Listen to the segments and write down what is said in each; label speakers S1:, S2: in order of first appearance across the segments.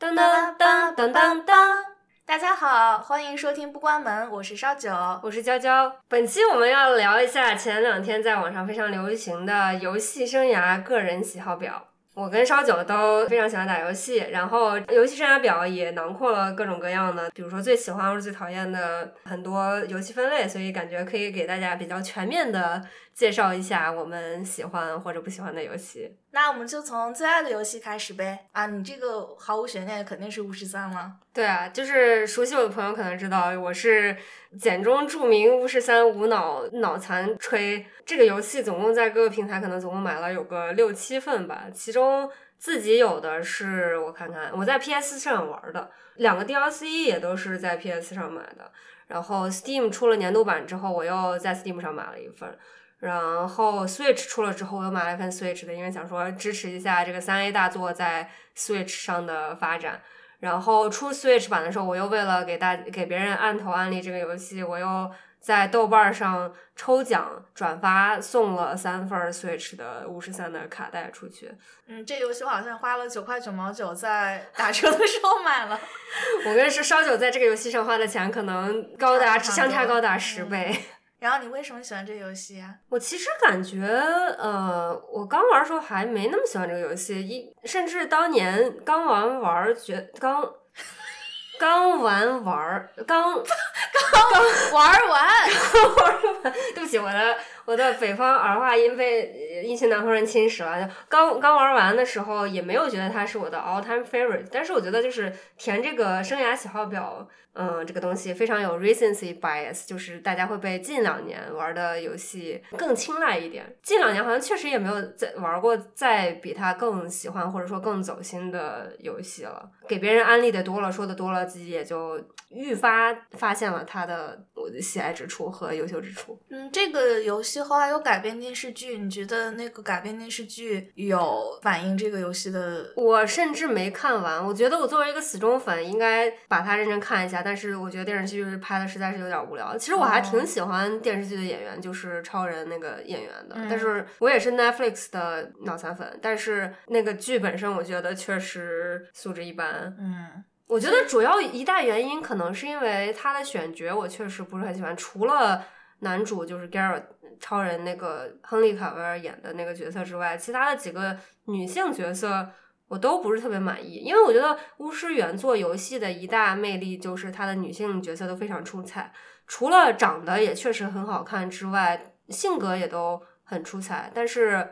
S1: 当当当当当当！
S2: 大家好，欢迎收听不关门，我是烧酒，
S1: 我是娇娇。本期我们要聊一下前两天在网上非常流行的游戏生涯个人喜好表。我跟烧酒都非常喜欢打游戏，然后游戏生涯表也囊括了各种各样的，比如说最喜欢或者最讨厌的很多游戏分类，所以感觉可以给大家比较全面的介绍一下我们喜欢或者不喜欢的游戏。
S2: 那我们就从最爱的游戏开始呗。啊，你这个毫无悬念，肯定是巫师三了。
S1: 对啊，就是熟悉我的朋友可能知道，我是简中著名巫师三无脑脑残吹。这个游戏总共在各个平台可能总共买了有个六七份吧，其中自己有的是我看看，我在 PS 上玩的两个 DLC 也都是在 PS 上买的。然后 Steam 出了年度版之后，我又在 Steam 上买了一份。然后 Switch 出了之后，我又买了一份 Switch 的，因为想说支持一下这个三 A 大作在 Switch 上的发展。然后出 Switch 版的时候，我又为了给大给别人按头安利这个游戏，我又在豆瓣上抽奖转发送了三份 Switch 的五十三的卡带出去。
S2: 嗯，这游戏我好像花了九块九毛九在打车的时候买了。
S1: 我跟是烧酒在这个游戏上花的钱可能高达相差高达十倍。
S2: 然后你为什么喜欢这个游戏呀？
S1: 我其实感觉，呃，我刚玩的时候还没那么喜欢这个游戏，一甚至当年刚玩玩觉刚刚玩玩刚
S2: 刚玩完刚
S1: 玩完，对不起，我的我的北方儿化音被一群南方人侵蚀了。刚刚玩完的时候也没有觉得它是我的 all time favorite，但是我觉得就是填这个生涯喜好表。嗯，这个东西非常有 recency bias，就是大家会被近两年玩的游戏更青睐一点。近两年好像确实也没有再玩过再比它更喜欢或者说更走心的游戏了。给别人安利的多了，说的多了，自己也就愈发发现了它的喜爱之处和优秀之处。
S2: 嗯，这个游戏后来有改编电视剧，你觉得那个改编电视剧有反映这个游戏的？
S1: 我甚至没看完，我觉得我作为一个死忠粉，应该把它认真看一下。但是我觉得电视剧拍的实在是有点无聊。其实我还挺喜欢电视剧的演员，就是超人那个演员的。但是我也是 Netflix 的脑残粉，但是那个剧本身我觉得确实素质一般。
S2: 嗯，
S1: 我觉得主要一大原因可能是因为他的选角我确实不是很喜欢，除了男主就是 Garrett 超人那个亨利卡维尔演的那个角色之外，其他的几个女性角色。我都不是特别满意，因为我觉得巫师原作游戏的一大魅力就是它的女性角色都非常出彩，除了长得也确实很好看之外，性格也都很出彩，但是。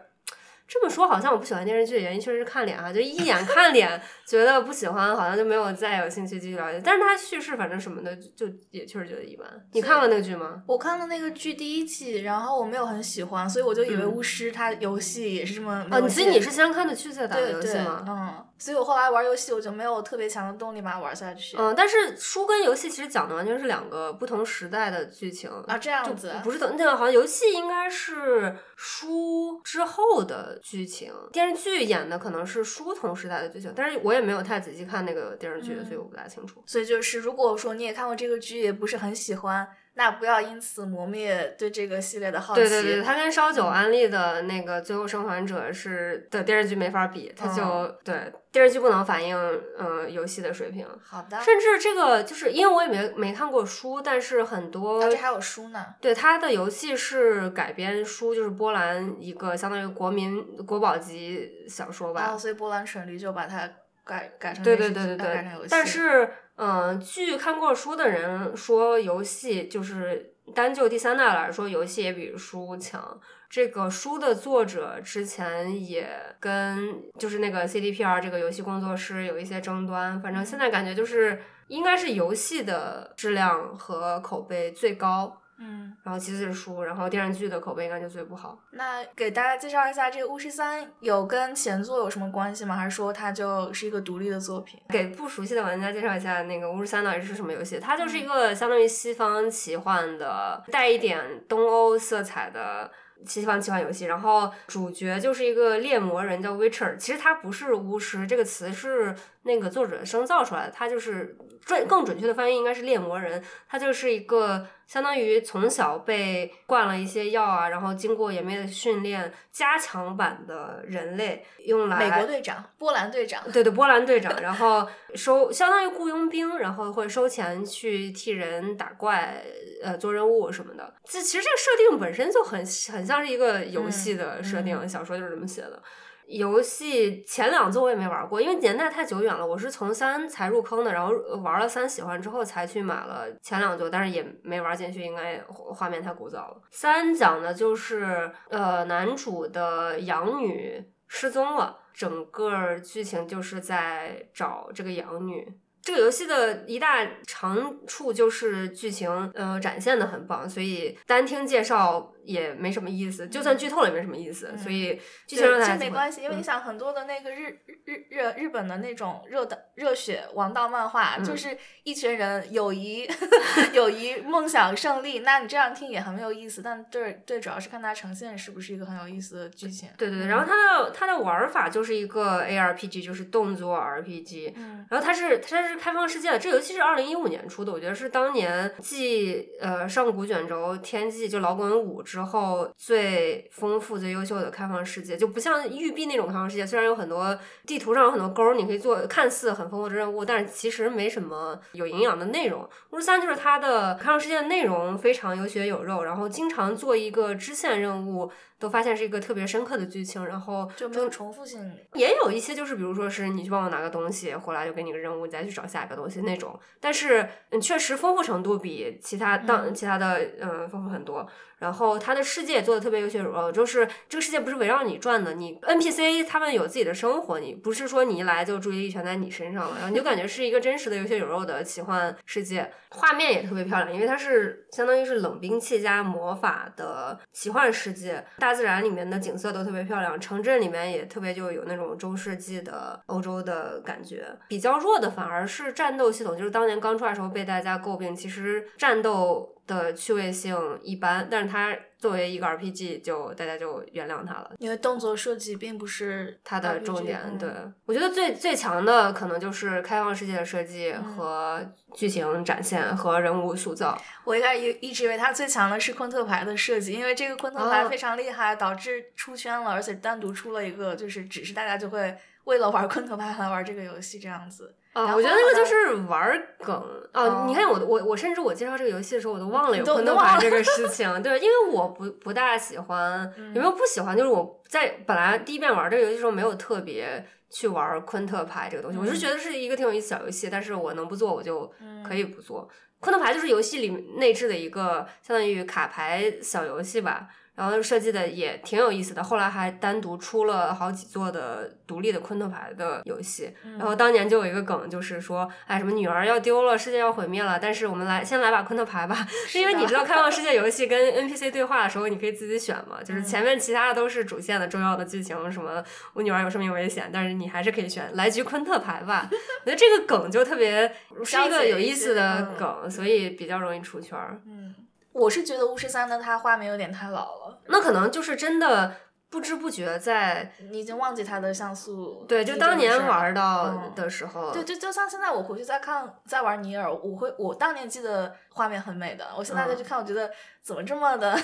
S1: 这么说好像我不喜欢电视剧的原因确实是看脸啊，就一眼看脸觉得不喜欢，好像就没有再有兴趣继续了解。但是它叙事反正什么的就也确实觉得一般。你看了那个剧吗？
S2: 我看了那个剧第一季，然后我没有很喜欢，所以我就以为巫师它游戏也是这么。
S1: 哦，所以你是先看的剧再打的游戏
S2: 吗？嗯，所以我后来玩游戏我就没有特别强的动力把它玩下去。
S1: 嗯，但是书跟游戏其实讲的完全是两个不同时代的剧情
S2: 啊，这样子
S1: 不是的，那个好像游戏应该是书之后的。剧情电视剧演的可能是书童时代的剧情，但是我也没有太仔细看那个电视剧，所以我不大清楚。
S2: 所以就是，如果说你也看过这个剧，也不是很喜欢。那不要因此磨灭对这个系列的好奇。
S1: 对对对，它跟烧酒安利的那个《最后生还者》是的电视剧没法比，它就对电视剧不能反映嗯游戏的水平。
S2: 好的。
S1: 甚至这个就是因为我也没没看过书，但是很多
S2: 这还有书呢。
S1: 对，它的游戏是改编书，就是波兰一个相当于国民国宝级小说吧。
S2: 哦，所以波兰蠢驴就把它改改成
S1: 对对对对对，但是。嗯，据看过书的人说，游戏就是单就第三代来说，游戏也比书强。这个书的作者之前也跟就是那个 CDPR 这个游戏工作室有一些争端，反正现在感觉就是应该是游戏的质量和口碑最高。
S2: 嗯，
S1: 然后其次是书，然后电视剧的口碑应该就最不好。
S2: 那给大家介绍一下，这个《巫师三》有跟前作有什么关系吗？还是说它就是一个独立的作品？
S1: 给不熟悉的玩家介绍一下，那个《巫师三》到底是什么游戏？它就是一个相当于西方奇幻的，带一点东欧色彩的。西方奇幻游戏，然后主角就是一个猎魔人叫 Witcher，其实他不是巫师，这个词是那个作者生造出来的，他就是准更准确的翻译应该是猎魔人，他就是一个相当于从小被灌了一些药啊，然后经过严密的训练，加强版的人类用来
S2: 美国队长、波兰队长，
S1: 对对，波兰队长，然后收相当于雇佣兵，然后会收钱去替人打怪，呃，做任务什么的。这其实这个设定本身就很很像是一个游戏的设定，小说就是这么写的。游戏前两座我也没玩过，因为年代太久远了。我是从三才入坑的，然后玩了三喜欢之后才去买了前两座，但是也没玩进去，应该画面太古早了。三讲的就是呃男主的养女失踪了，整个剧情就是在找这个养女。这个游戏的一大长处就是剧情，呃，展现的很棒，所以单听介绍也没什么意思，就算剧透了也没什么意思。所以剧情
S2: 这没关系，因为你想很多的那个日日日日本的那种热的热血王道漫画，就是一群人友谊 友谊梦想胜利，那你这样听也很没有意思。但对对，主要是看它呈现是不是一个很有意思的剧情。
S1: 对对对，然后它的它的玩法就是一个 ARPG，就是动作 RPG，然后它是它是。开放世界的这游戏是二零一五年出的，我觉得是当年继呃上古卷轴、天际就老滚五之后最丰富、最优秀的开放世界，就不像育碧那种开放世界，虽然有很多地图上有很多勾，你可以做看似很丰富的任务，但是其实没什么有营养的内容。巫师三就是它的开放世界内容非常有血有肉，然后经常做一个支线任务。都发现是一个特别深刻的剧情，然后
S2: 就没有重复性，
S1: 也有一些就是比如说是你去帮我拿个东西回来，就给你个任务，你再去找下一个东西那种。但是嗯，确实丰富程度比其他当其他的嗯丰富很多。然后它的世界做的特别有血有肉，就是这个世界不是围绕你转的，你 NPC 他们有自己的生活，你不是说你一来就注意力全在你身上了，然后你就感觉是一个真实的有血有肉的奇幻世界，画面也特别漂亮，因为它是相当于是冷兵器加魔法的奇幻世界，大大自然里面的景色都特别漂亮，城镇里面也特别就有那种中世纪的欧洲的感觉。比较弱的反而是战斗系统，就是当年刚出来的时候被大家诟病，其实战斗。的趣味性一般，但是它作为一个 RPG，就大家就原谅它了，
S2: 因为动作设计并不是
S1: 它的重点。对我觉得最最强的可能就是开放世界的设计和剧情展现和人物塑造。
S2: 我一开始一一直以为它最强的是昆特牌的设计，因为这个昆特牌非常厉害，导致出圈了，而且单独出了一个，就是只是大家就会为了玩昆特牌来玩这个游戏这样子。
S1: 啊，我觉得那个就是玩梗啊！你看我我我甚至我介绍这个游戏的时候，我都忘了有昆特牌这个事情，对，因为我不不大喜欢，有没有不喜欢？就是我在本来第一遍玩这个游戏的时候，没有特别去玩昆特牌这个东西，我是觉得是一个挺有意思小游戏，但是我能不做我就可以不做。昆特牌就是游戏里内置的一个相当于卡牌小游戏吧。然后设计的也挺有意思的，后来还单独出了好几座的独立的昆特牌的游戏。然后当年就有一个梗，就是说，哎，什么女儿要丢了，世界要毁灭了，但是我们来先来把昆特牌吧，因为你知道开放世界 游戏跟 NPC 对话的时候，你可以自己选嘛，就是前面其他的都是主线的重要的剧情，什么我女儿有生命危险，但是你还是可以选来局昆特牌吧。我觉得这个梗就特别是一个有意思的梗，所以比较容易出圈儿。
S2: 嗯。我是觉得巫师三的它画面有点太老了，
S1: 那可能就是真的不知不觉在
S2: 你已经忘记它的像素。
S1: 对，就当年玩到的时候。
S2: 对，就就像现在我回去再看再玩尼尔，我会我当年记得画面很美的，我现在再去看，我觉得怎么这么的。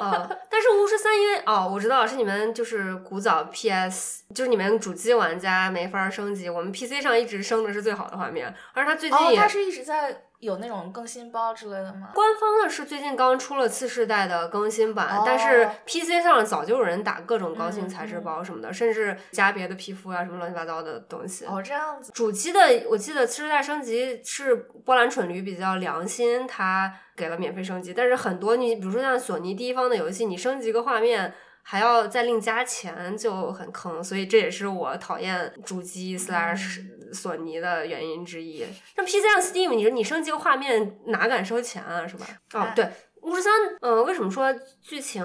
S1: 啊！但是巫师三因为哦，我知道是你们就是古早 PS，就是你们主机玩家没法升级，我们 PC 上一直升的是最好的画面，而它最近
S2: 哦，它是一直在。有那种更新包之类的吗？
S1: 官方的是最近刚出了次世代的更新版，但是 PC 上早就有人打各种高清材质包什么的，甚至加别的皮肤啊什么乱七八糟的东西。
S2: 哦，这样子。
S1: 主机的我记得次世代升级是波兰蠢驴比较良心，它给了免费升级，但是很多你比如说像索尼第一方的游戏，你升级个画面。还要再另加钱，就很坑，所以这也是我讨厌主机 slash 索尼的原因之一。那 PC 上 Steam，你说你升级个画面，哪敢收钱啊，是吧？哦，对，巫师三，嗯，为什么说剧情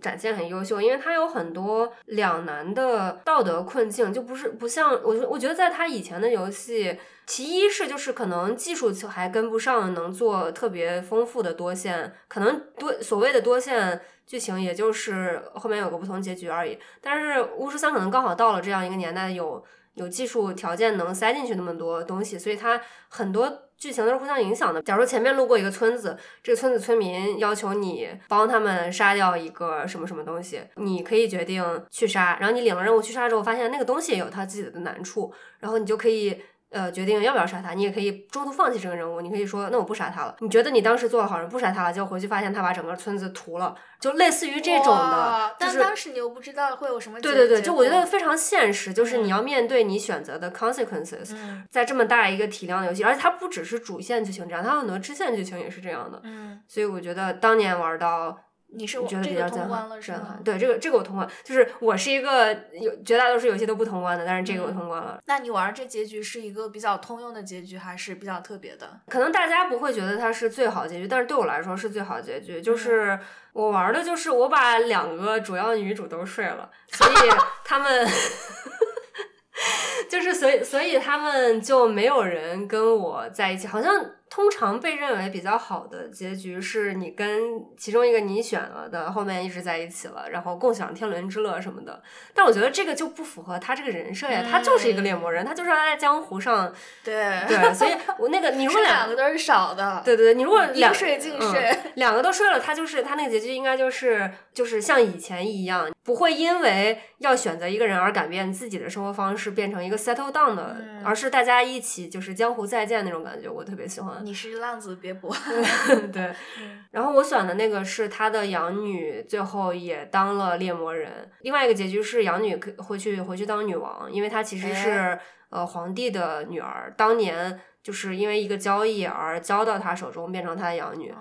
S1: 展现很优秀？因为它有很多两难的道德困境，就不是不像我，我觉得在它以前的游戏，其一是就是可能技术还跟不上，能做特别丰富的多线，可能多所谓的多线。剧情也就是后面有个不同结局而已，但是巫师三可能刚好到了这样一个年代，有有技术条件能塞进去那么多东西，所以它很多剧情都是互相影响的。假如前面路过一个村子，这个村子村民要求你帮他们杀掉一个什么什么东西，你可以决定去杀，然后你领了任务去杀之后，发现那个东西也有它自己的难处，然后你就可以。呃，决定要不要杀他，你也可以中途放弃这个任务。你可以说，那我不杀他了。你觉得你当时做了好人，不杀他了，结果回去发现他把整个村子屠了，就类似于这种的。
S2: 但当时你又不知道会有什么。
S1: 对对对，就我觉得非常现实，就是你要面对你选择的 consequences。在这么大一个体量的游戏，而且它不只是主线剧情这样，它很多支线剧情也是这样的。
S2: 嗯。
S1: 所以我觉得当年玩到。
S2: 你是
S1: 觉得比较震撼，
S2: 震撼。
S1: 对这个这个我通关，就是我是一个有绝大多数游戏都不通关的，但是这个我通关了。
S2: 那你玩这结局是一个比较通用的结局，还是比较特别的？
S1: 可能大家不会觉得它是最好结局，但是对我来说是最好结局。就是我玩的就是我把两个主要女主都睡了，所以他们 就是所以所以他们就没有人跟我在一起，好像。通常被认为比较好的结局是你跟其中一个你选了的后面一直在一起了，然后共享天伦之乐什么的。但我觉得这个就不符合他这个人设呀，他就是一个猎魔人，他就是要在江湖上。
S2: 对
S1: 对，所以我那个你 如果
S2: 两个都是少的，
S1: 对对对，你如果两
S2: 睡尽睡，
S1: 两个都睡了，他就是他那个结局应该就是就是像以前一样，不会因为要选择一个人而改变自己的生活方式，变成一个 settle down 的，而是大家一起就是江湖再见那种感觉，我特别喜欢。
S2: 你是浪子别博，
S1: 对。然后我选的那个是他的养女，最后也当了猎魔人。另外一个结局是养女可回去回去当女王，因为她其实是呃皇帝的女儿，当年就是因为一个交易而交到他手中，变成他的养女。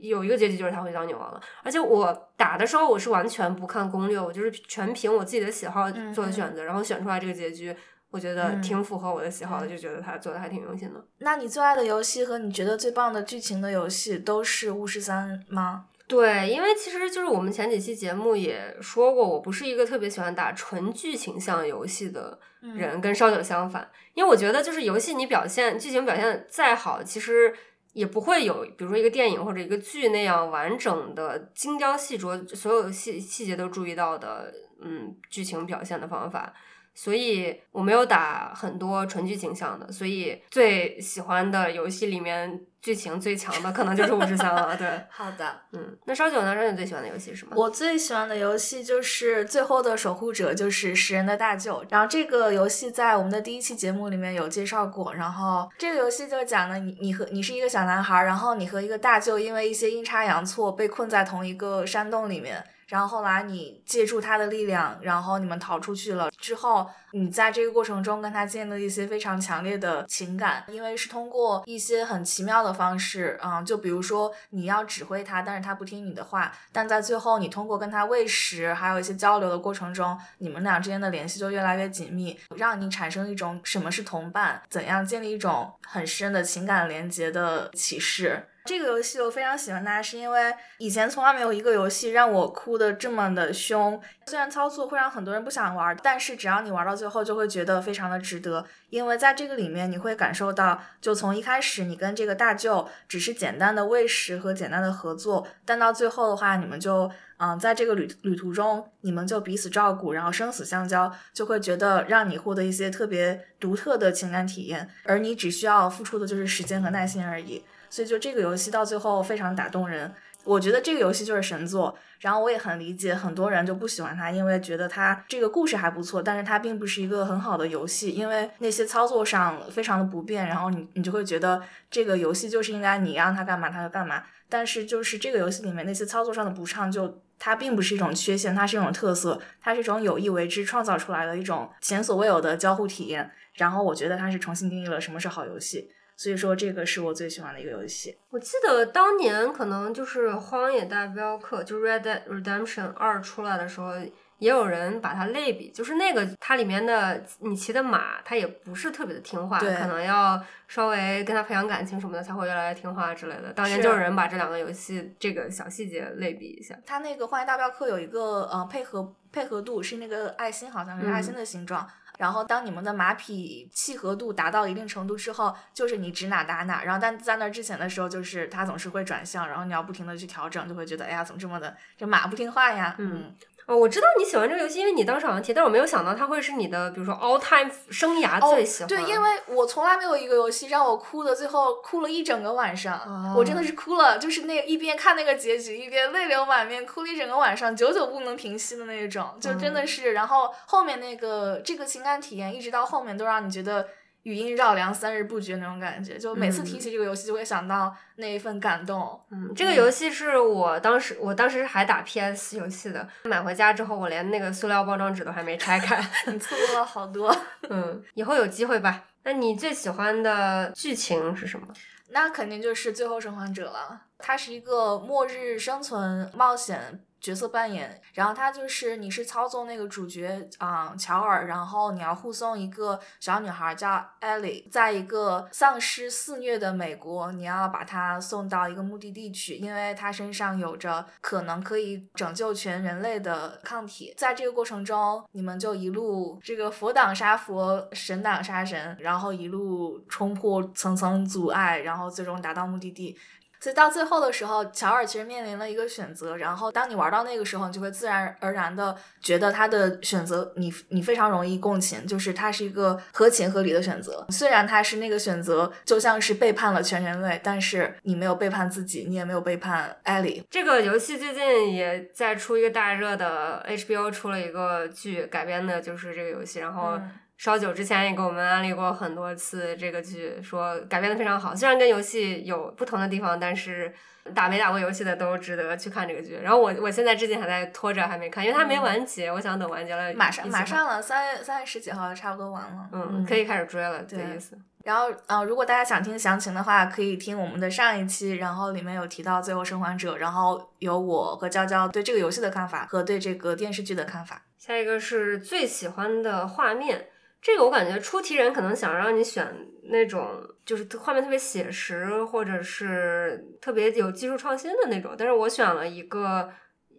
S1: 有一个结局就是他会当女王了。而且我打的时候我是完全不看攻略，我就是全凭我自己的喜好做的选择，然后选出来这个结局。我觉得挺符合我的喜好的，就觉得他做的还挺用心的。
S2: 那你最爱的游戏和你觉得最棒的剧情的游戏都是巫师三吗？
S1: 对，因为其实就是我们前几期节目也说过，我不是一个特别喜欢打纯剧情向游戏的人，跟烧酒相反。因为我觉得就是游戏你表现剧情表现再好，其实也不会有比如说一个电影或者一个剧那样完整的精雕细琢，所有细细节都注意到的，嗯，剧情表现的方法。所以我没有打很多纯剧情向的，所以最喜欢的游戏里面剧情最强的可能就是《五十三》了。对，
S2: 好的，
S1: 嗯，那烧酒呢？烧酒最喜欢的游戏是什么？
S2: 我最喜欢的游戏就是《最后的守护者》，就是食人的大舅。然后这个游戏在我们的第一期节目里面有介绍过。然后这个游戏就讲的你，你和你是一个小男孩，然后你和一个大舅因为一些阴差阳错被困在同一个山洞里面。然后后来你借助他的力量，然后你们逃出去了。之后你在这个过程中跟他建立了一些非常强烈的情感，因为是通过一些很奇妙的的方式，嗯，就比如说你要指挥他，但是他不听你的话，但在最后你通过跟他喂食，还有一些交流的过程中，你们俩之间的联系就越来越紧密，让你产生一种什么是同伴，怎样建立一种很深的情感连接的启示。这个游戏我非常喜欢它，是因为以前从来没有一个游戏让我哭的这么的凶。虽然操作会让很多人不想玩，但是只要你玩到最后，就会觉得非常的值得。因为在这个里面，你会感受到，就从一开始你跟这个大舅只是简单的喂食和简单的合作，但到最后的话，你们就嗯，在这个旅旅途中，你们就彼此照顾，然后生死相交，就会觉得让你获得一些特别独特的情感体验，而你只需要付出的就是时间和耐心而已。所以就这个游戏到最后非常打动人，我觉得这个游戏就是神作。然后我也很理解很多人就不喜欢它，因为觉得它这个故事还不错，但是它并不是一个很好的游戏，因为那些操作上非常的不便。然后你你就会觉得这个游戏就是应该你让它干嘛它就干嘛。但是就是这个游戏里面那些操作上的不畅，就它并不是一种缺陷，它是一种特色，它是一种有意为之创造出来的一种前所未有的交互体验。然后我觉得它是重新定义了什么是好游戏。所以说，这个是我最喜欢的一个游戏。
S1: 我记得当年可能就是《荒野大镖客》，就《Red Dead Redemption 二》出来的时候，也有人把它类比，就是那个它里面的你骑的马，它也不是特别的听话，可能要稍微跟它培养感情什么的，才会越来越听话之类的。当年就有人把这两个游戏这个小细节类比一下。
S2: 它那个《荒野大镖客》有一个呃配合配合度是那个爱心，好像是爱心的形状。然后，当你们的马匹契合度达到一定程度之后，就是你指哪打哪。然后，但在那之前的时候，就是它总是会转向，然后你要不停的去调整，就会觉得，哎呀，怎么这么的，这马不听话呀？
S1: 嗯，哦，我知道你喜欢这个游戏，因为你当时好像提，但我没有想到它会是你的，比如说 all time 生涯最喜欢。
S2: 对，因为我从来没有一个游戏让我哭的，最后哭了一整个晚上，
S1: 哦
S2: 我真的是哭了，就是那一边看那个结局，一边泪流满面，哭了一整个晚上，久久不能平息的那种，就真的是。然后后面那个这个情感体验，一直到后面都让你觉得。语音绕梁，三日不绝那种感觉，就每次提起这个游戏，就会想到那一份感动。
S1: 嗯，这个游戏是我当时，我当时还打 PS 游戏的，买回家之后，我连那个塑料包装纸都还没拆开。
S2: 你错过了好多。
S1: 嗯，以后有机会吧。那你最喜欢的剧情是什么？
S2: 那肯定就是《最后生还者》了。它是一个末日生存冒险。角色扮演，然后他就是你是操纵那个主角啊、乔尔，然后你要护送一个小女孩叫艾莉，在一个丧尸肆虐的美国，你要把她送到一个目的地去，因为她身上有着可能可以拯救全人类的抗体。在这个过程中，你们就一路这个佛挡杀佛，神挡杀神，然后一路冲破层层阻碍，然后最终达到目的地。所以到最后的时候，乔尔其实面临了一个选择。然后当你玩到那个时候，你就会自然而然的觉得他的选择你你非常容易共情，就是他是一个合情合理的选择。虽然他是那个选择就像是背叛了全人类，但是你没有背叛自己，你也没有背叛艾莉。
S1: 这个游戏最近也在出一个大热的 HBO 出了一个剧改编的，就是这个游戏，然后。
S2: 嗯
S1: 烧酒之前也给我们安利过很多次这个剧，说改编的非常好。虽然跟游戏有不同的地方，但是打没打过游戏的都值得去看这个剧。然后我我现在至今还在拖着还没看，因为它没完结，我想等完结了
S2: 马上马上了，三月三月十几号差不多完了，
S1: 嗯，可以开始追了，这意思。
S2: 然后，呃，如果大家想听详情的话，可以听我们的上一期，然后里面有提到《最后生还者》，然后有我和娇娇对这个游戏的看法和对这个电视剧的看法。
S1: 下一个是最喜欢的画面。这个我感觉出题人可能想让你选那种就是画面特别写实，或者是特别有技术创新的那种，但是我选了一个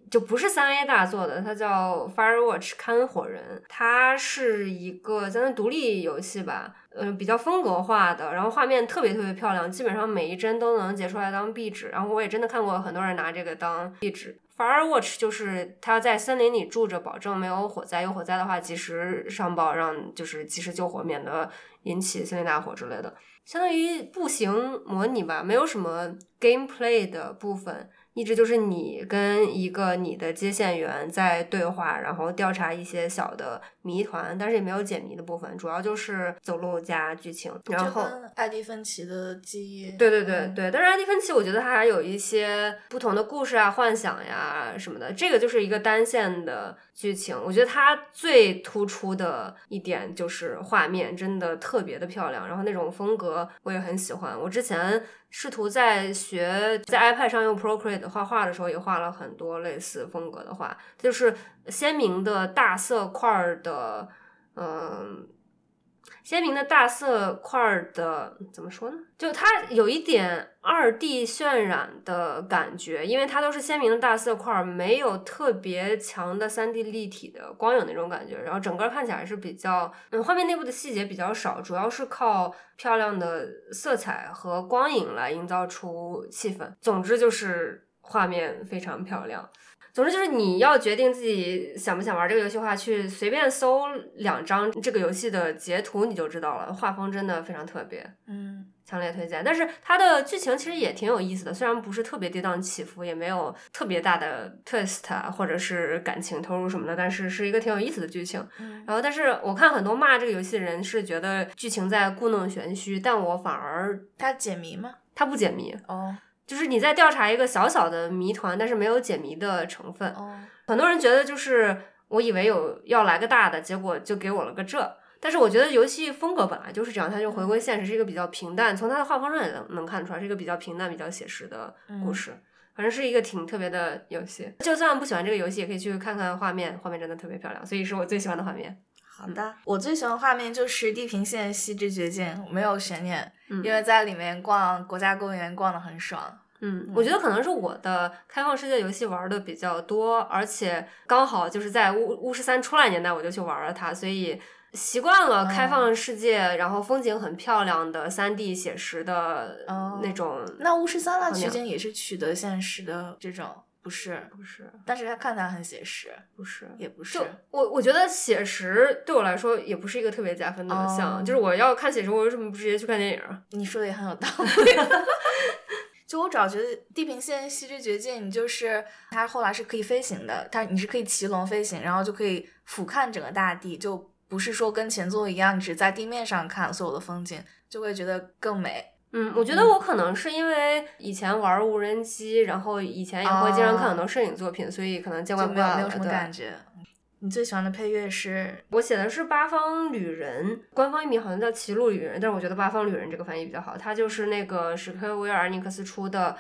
S1: 就不是三 A 大作的，它叫 Firewatch 看火人，它是一个咱的独立游戏吧，嗯、呃，比较风格化的，然后画面特别特别漂亮，基本上每一帧都能截出来当壁纸，然后我也真的看过很多人拿这个当壁纸。Firewatch 就是他要在森林里住着，保证没有火灾，有火灾的话及时上报，让就是及时救火，免得引起森林大火之类的，相当于步行模拟吧，没有什么 gameplay 的部分。一直就是你跟一个你的接线员在对话，然后调查一些小的谜团，但是也没有解谜的部分，主要就是走路加剧情。然后
S2: 艾迪芬奇的记忆，
S1: 对对对对，但是艾迪芬奇我觉得他还有一些不同的故事啊、幻想呀什么的，这个就是一个单线的剧情。我觉得它最突出的一点就是画面真的特别的漂亮，然后那种风格我也很喜欢。我之前。试图在学在 iPad 上用 Procreate 画画的时候，也画了很多类似风格的画，就是鲜明的大色块的，嗯，鲜明的大色块的怎么说呢？就它有一点二 D 渲染的感觉，因为它都是鲜明的大色块，没有特别强的三 D 立体的光影那种感觉，然后整个看起来是比较，嗯，画面内部的细节比较少，主要是靠漂亮的色彩和光影来营造出气氛。总之就是画面非常漂亮。总之就是你要决定自己想不想玩这个游戏的话，去随便搜两张这个游戏的截图你就知道了，画风真的非常特别，
S2: 嗯，
S1: 强烈推荐。但是它的剧情其实也挺有意思的，虽然不是特别跌宕起伏，也没有特别大的 twist 啊，或者是感情投入什么的，但是是一个挺有意思的剧情。
S2: 嗯
S1: 然后，但是我看很多骂这个游戏的人是觉得剧情在故弄玄虚，但我反而
S2: 它解谜吗？
S1: 它不解谜，
S2: 哦
S1: 就是你在调查一个小小的谜团，但是没有解谜的成分。
S2: 哦，
S1: 很多人觉得就是我以为有要来个大的，结果就给我了个这。但是我觉得游戏风格本来就是这样，它就回归现实，是一个比较平淡，从它的画风上也能能看出来是一个比较平淡、比较写实的故事。反正是一个挺特别的游戏，就算不喜欢这个游戏，也可以去看看画面，画面真的特别漂亮，所以是我最喜欢的画面。
S2: 好的，我最喜欢画面就是《地平线：西之绝境》，没有悬念，
S1: 嗯
S2: 因为在里面逛国家公园逛的很爽。
S1: 嗯，我觉得可能是我的开放世界游戏玩的比较多，而且刚好就是在巫巫师三出来年代我就去玩了它，所以习惯了开放世界，然后风景很漂亮的三 D 写实的
S2: 哦
S1: 那种。
S2: 那巫师三那取景也是取得现实的这种不是，
S1: 不是，
S2: 但是它看起来很写实，
S1: 不是，
S2: 也不是
S1: 就。我我觉得写实对我来说也不是一个特别加分的项，
S2: 哦
S1: 就是我要看写实，我为什么不直接去看电影啊？
S2: 你说的也很有道理。就我主要觉得《地平线：西之绝境》，你就是它后来是可以飞行的，它你是可以骑龙飞行，然后就可以俯瞰整个大地，就不是说跟前作一样只在地面上看所有的风景，就会觉得更美。
S1: 嗯，我觉得我可能是因为以前玩无人机，然后以前也会经常看很多摄影作品，所以可能见怪
S2: 就
S1: 不怪了。
S2: 没有没有什么感觉。你最喜欢的配乐是？
S1: 我写的是八方旅人，官方译名好像叫歧路旅人，但是我觉得八方旅人这个翻译比较好。它就是那个史克威尔尼克斯出的，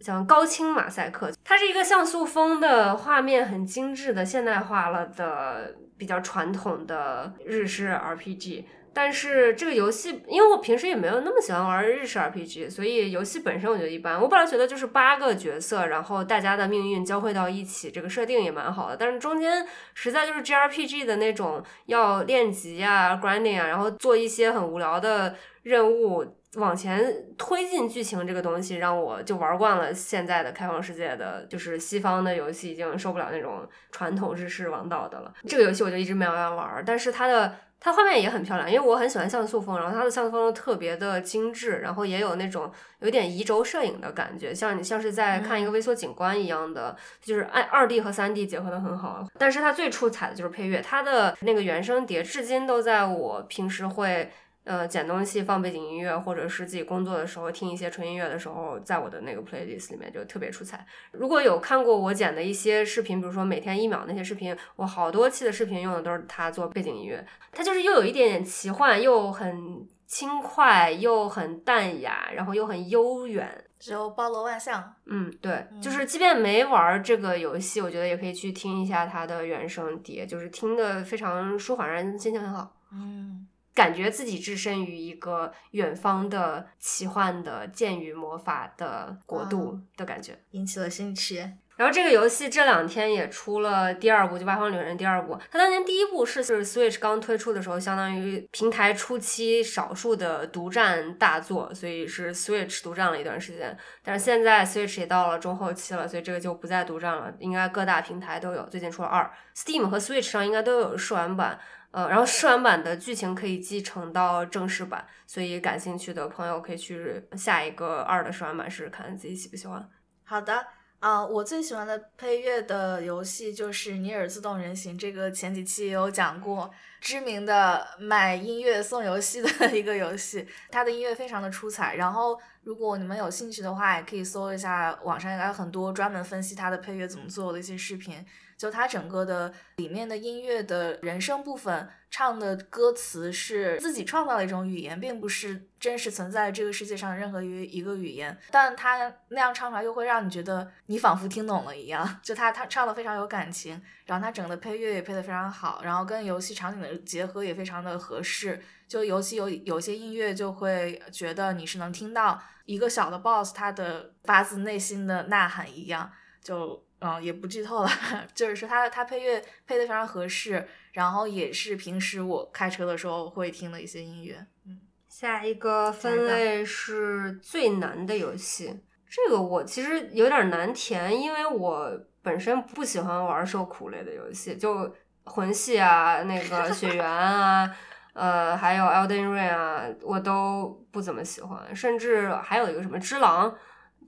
S1: 像高清马赛克，它是一个像素风的画面，很精致的现代化了的比较传统的日式 RPG。但是这个游戏，因为我平时也没有那么喜欢玩日式 RPG，所以游戏本身我觉得一般。我本来觉得就是八个角色，然后大家的命运交汇到一起，这个设定也蛮好的。但是中间实在就是 JRPG 的那种要练级啊、grinding 啊，然后做一些很无聊的任务，往前推进剧情这个东西，让我就玩惯了现在的开放世界的，就是西方的游戏已经受不了那种传统日式王道的了。这个游戏我就一直没有玩玩，但是它的。它画面也很漂亮，因为我很喜欢像素风，然后它的像素风特别的精致，然后也有那种有点移轴摄影的感觉，像你像是在看一个微缩景观一样的，就是按二 D 和三 D 结合的很好。但是它最出彩的就是配乐，它的那个原声碟至今都在我平时会。呃，捡东西放背景音乐，或者是自己工作的时候听一些纯音乐的时候，在我的那个 playlist 里面就特别出彩。如果有看过我剪的一些视频，比如说每天一秒那些视频，我好多期的视频用的都是它做背景音乐。它就是又有一点点奇幻，又很轻快，又很淡雅，然后又很悠远。
S2: 就包罗万象。
S1: 嗯，对，就是即便没玩这个游戏，我觉得也可以去听一下它的原声碟，就是听的非常舒缓，让人心情很好。
S2: 嗯。
S1: 感觉自己置身于一个远方的奇幻的剑与魔法的国度的感觉，
S2: 引起了兴趣。
S1: 然后这个游戏这两天也出了第二部，就《八方旅人》第二部。它当年第一部是就是 Switch 刚推出的时候，相当于平台初期少数的独占大作，所以是 Switch 独占了一段时间。但是现在 Switch 也到了中后期了，所以这个就不再独占了，应该各大平台都有。最近出了二，Steam 和 Switch 上应该都有试玩版。呃，然后试玩版的剧情可以继承到正式版，所以感兴趣的朋友可以去下一个二的试玩版试试看，自己喜不喜欢。
S2: 好的，啊，我最喜欢的配乐的游戏就是《尼尔：自动人形》，这个前几期也有讲过，知名的买音乐送游戏的一个游戏，它的音乐非常的出彩。然后，如果你们有兴趣的话，也可以搜一下网上应该有很多专门分析它的配乐怎么做的一些视频。就它整个的里面的音乐的人声部分，唱的歌词是自己创造的一种语言，并不是真实存在这个世界上任何一一个语言，但它那样唱出来又会让你觉得你仿佛听懂了一样。就他他唱的非常有感情，然后他整个配乐也配得非常好，然后跟游戏场景的结合也非常的合适。就游戏有有些音乐就会觉得你是能听到一个小的 boss 他的发自内心的呐喊一样，就。嗯，也不剧透了，就是说它它配乐配的非常合适，然后也是平时我开车的时候会听的一些音乐。嗯，
S1: 下一个分类是最难的游戏，这个我其实有点难填，因为我本身不喜欢玩受苦类的游戏，就魂系啊，那个血缘啊，呃，还有 Elden Ring 啊，我都不怎么喜欢，甚至还有一个什么只狼。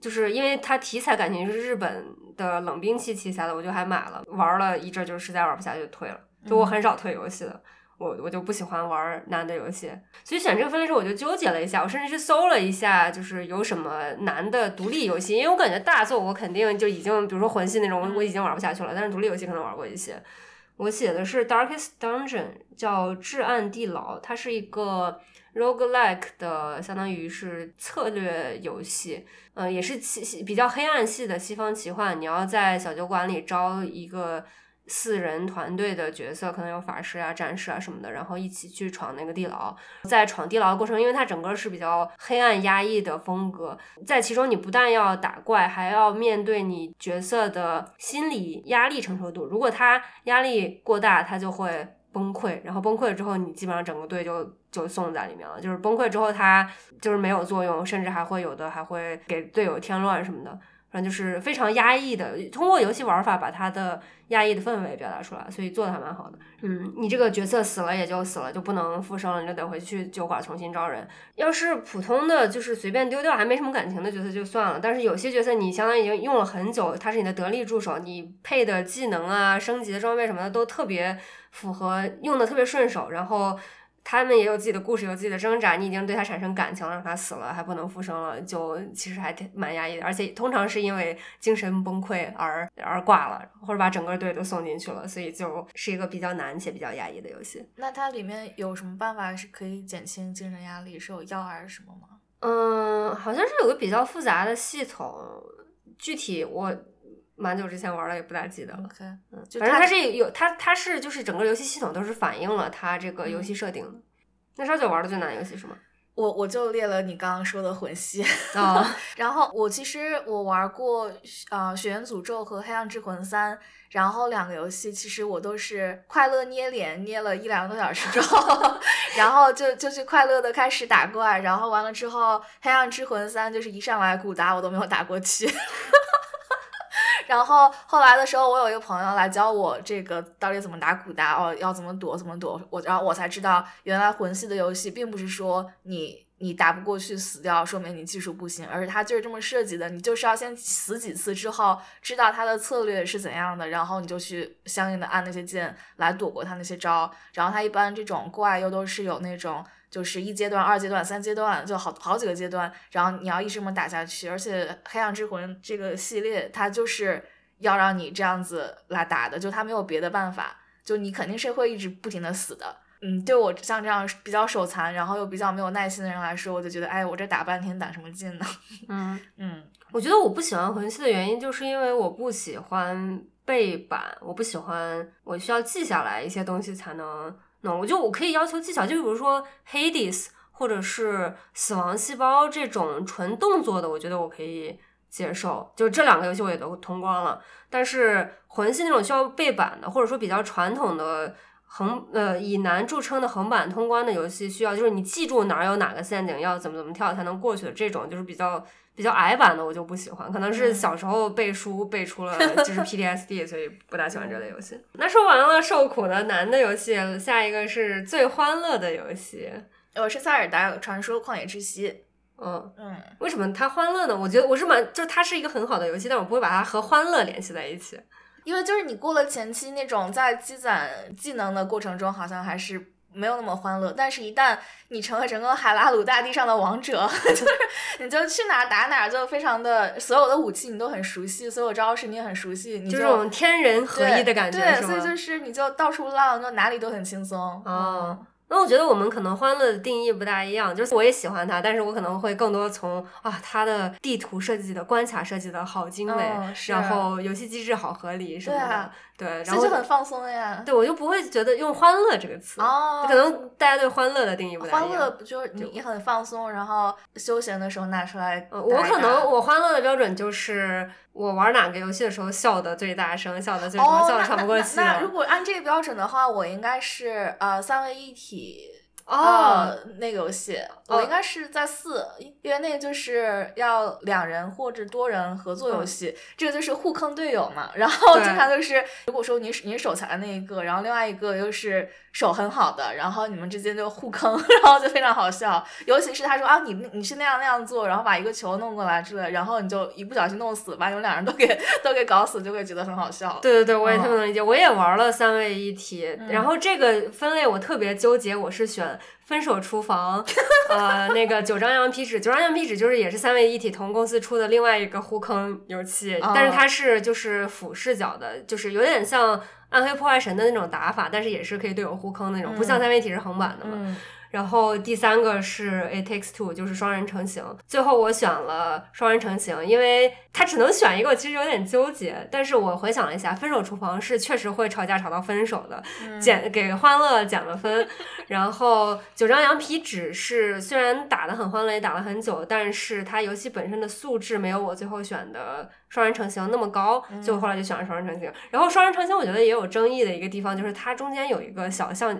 S1: 就是因为它题材感情是日本的冷兵器题材的，我就还买了玩了一阵，就实在玩不下去就退了。就我很少退游戏的，我我就不喜欢玩难的游戏，所以选这个分类时候我就纠结了一下，我甚至去搜了一下，就是有什么难的独立游戏，因为我感觉大作我肯定就已经，比如说魂系那种我已经玩不下去了，但是独立游戏可能玩过一些。我写的是 Darkest Dungeon，叫至暗地牢，它是一个 roguelike 的，相当于是策略游戏。呃，也是奇比较黑暗系的西方奇幻，你要在小酒馆里招一个四人团队的角色，可能有法师啊、战士啊什么的，然后一起去闯那个地牢。在闯地牢的过程，因为它整个是比较黑暗压抑的风格，在其中你不但要打怪，还要面对你角色的心理压力承受度。如果他压力过大，他就会。崩溃，然后崩溃了之后，你基本上整个队就就送在里面了。就是崩溃之后，他就是没有作用，甚至还会有的还会给队友添乱什么的。然后就是非常压抑的，通过游戏玩法把它的压抑的氛围表达出来，所以做的还蛮好的。嗯，你这个角色死了也就死了，就不能复生了，你就得回去酒馆重新招人。要是普通的就是随便丢掉还没什么感情的角色就算了，但是有些角色你相当于已经用了很久，他是你的得力助手，你配的技能啊、升级的装备什么的都特别符合，用的特别顺手，然后。他们也有自己的故事，有自己的挣扎。你已经对他产生感情了，让他死了还不能复生了，就其实还挺蛮压抑的。而且通常是因为精神崩溃而而挂了，或者把整个队都送进去了，所以就是一个比较难且比较压抑的游戏。
S2: 那它里面有什么办法是可以减轻精神压力？是有药还是什么吗？
S1: 嗯，好像是有个比较复杂的系统，具体我蛮久之前玩了，也不大记得了。
S2: OK，
S1: 嗯，反正它是有它它是就是整个游戏系统都是反映了它这个游戏设定的。那烧酒玩的最难游戏是吗？
S2: 我我就列了你刚刚说的魂系
S1: 啊，
S2: 然后我其实我玩过啊《血缘诅咒》和《黑暗之魂三》，然后两个游戏其实我都是快乐捏脸捏了一两个多小时之后，然后就就去快乐的开始打怪，然后完了之后《黑暗之魂三》就是一上来古打我都没有打过去。然后后来的时候，我有一个朋友来教我这个到底怎么打古达哦，要怎么躲怎么躲。我然后我才知道，原来魂系的游戏并不是说你你打不过去死掉，说明你技术不行，而是它就是这么设计的。你就是要先死几次之后，知道它的策略是怎样的，然后你就去相应的按那些键来躲过它那些招。然后它一般这种怪又都是有那种。就是一阶段、二阶段、三阶段，就好好几个阶段，然后你要一直这么打下去。而且《黑暗之魂》这个系列，它就是要让你这样子来打的，就它没有别的办法，就你肯定是会一直不停的死的。嗯，对我像这样比较手残，然后又比较没有耐心的人来说，我就觉得，哎，我这打半天打什么劲呢？
S1: 嗯
S2: 嗯，
S1: 我觉得我不喜欢魂系的原因，就是因为我不喜欢背板，我不喜欢我需要记下来一些东西才能。我就我可以要求技巧，就比如说 Hades 或者是死亡细胞这种纯动作的，我觉得我可以接受。就这两个游戏我也都通关了，但是魂系那种需要背板的，或者说比较传统的横呃以难著称的横版通关的游戏，需要就是你记住哪儿有哪个陷阱，要怎么怎么跳才能过去的这种，就是比较。比较矮版的我就不喜欢，可能是小时候背书背出了 就是 PTSD，所以不大喜欢这类游戏。那说完了受苦的难的游戏，下一个是最欢乐的游戏。
S2: 我是塞尔达传说旷野之息。
S1: 嗯
S2: 嗯，
S1: 为什么它欢乐呢？我觉得我是蛮，就是它是一个很好的游戏，但我不会把它和欢乐联系在一起。
S2: 因为就是你过了前期那种在积攒技能的过程中，好像还是。没有那么欢乐，但是，一旦你成了整个海拉鲁大地上的王者，就是你就去哪打哪，就非常的所有的武器你都很熟悉，所有招式你也很熟悉，你就
S1: 这种天人合一的感觉，
S2: 对，所以就是你就到处浪，就哪里都很轻松。
S1: 哦。那我觉得我们可能欢乐的定义不大一样，就是我也喜欢它，但是我可能会更多从啊它的地图设计的关卡设计的好精美，然后游戏机制好合理什么的。对，然后
S2: 就很放松呀。
S1: 对，我就不会觉得用欢乐这个词。
S2: 哦。
S1: 可能大家对欢乐的定义不
S2: 太一样。欢乐不就是你很放松，然后休闲的时候拿出来。
S1: 我可能我欢乐的标准就是我玩哪个游戏的时候笑的最大声，笑的最多，笑的喘不过气。
S2: 那如果按这个标准的话，我应该是呃三位一体。哦，那个游戏我应该是在四，因为那个就是要两人或者多人合作游戏，这个就是互坑队友嘛。然后经常就是，如果说你你手残的那一个，然后另外一个又是手很好的，然后你们之间就互坑，然后就非常好笑。尤其是他说啊，你你是那样那样做，然后把一个球弄过来之类，然后你就一不小心弄死，把你们两人都给 都给搞死，就会觉得很好笑。
S1: 对对对，我也特别能理解，我也玩了三位一体，然后这个分类我特别纠结，我是选。分手厨房，呃，那个九张羊皮纸，九张羊皮纸就是也是三位一体同公司出的另外一个互坑游戏，但是它是就是俯视角的，就是有点像暗黑破坏神的那种打法，但是也是可以队友互坑那种，不像三位一体是横版的嘛。然后第三个是 It Takes Two，就是双人成型。最后我选了双人成型，因为它只能选一个，我其实有点纠结。但是我回想了一下，分手厨房是确实会吵架吵到分手的，减给欢乐减了分。然后九张羊皮纸是虽然打得很欢乐，也打了很久，但是它游戏本身的素质没有我最后选的。双人成型那么高，就后来就选了双人成型。然后双人成型，我觉得也有争议的一个地方，就是它中间有一个小巷，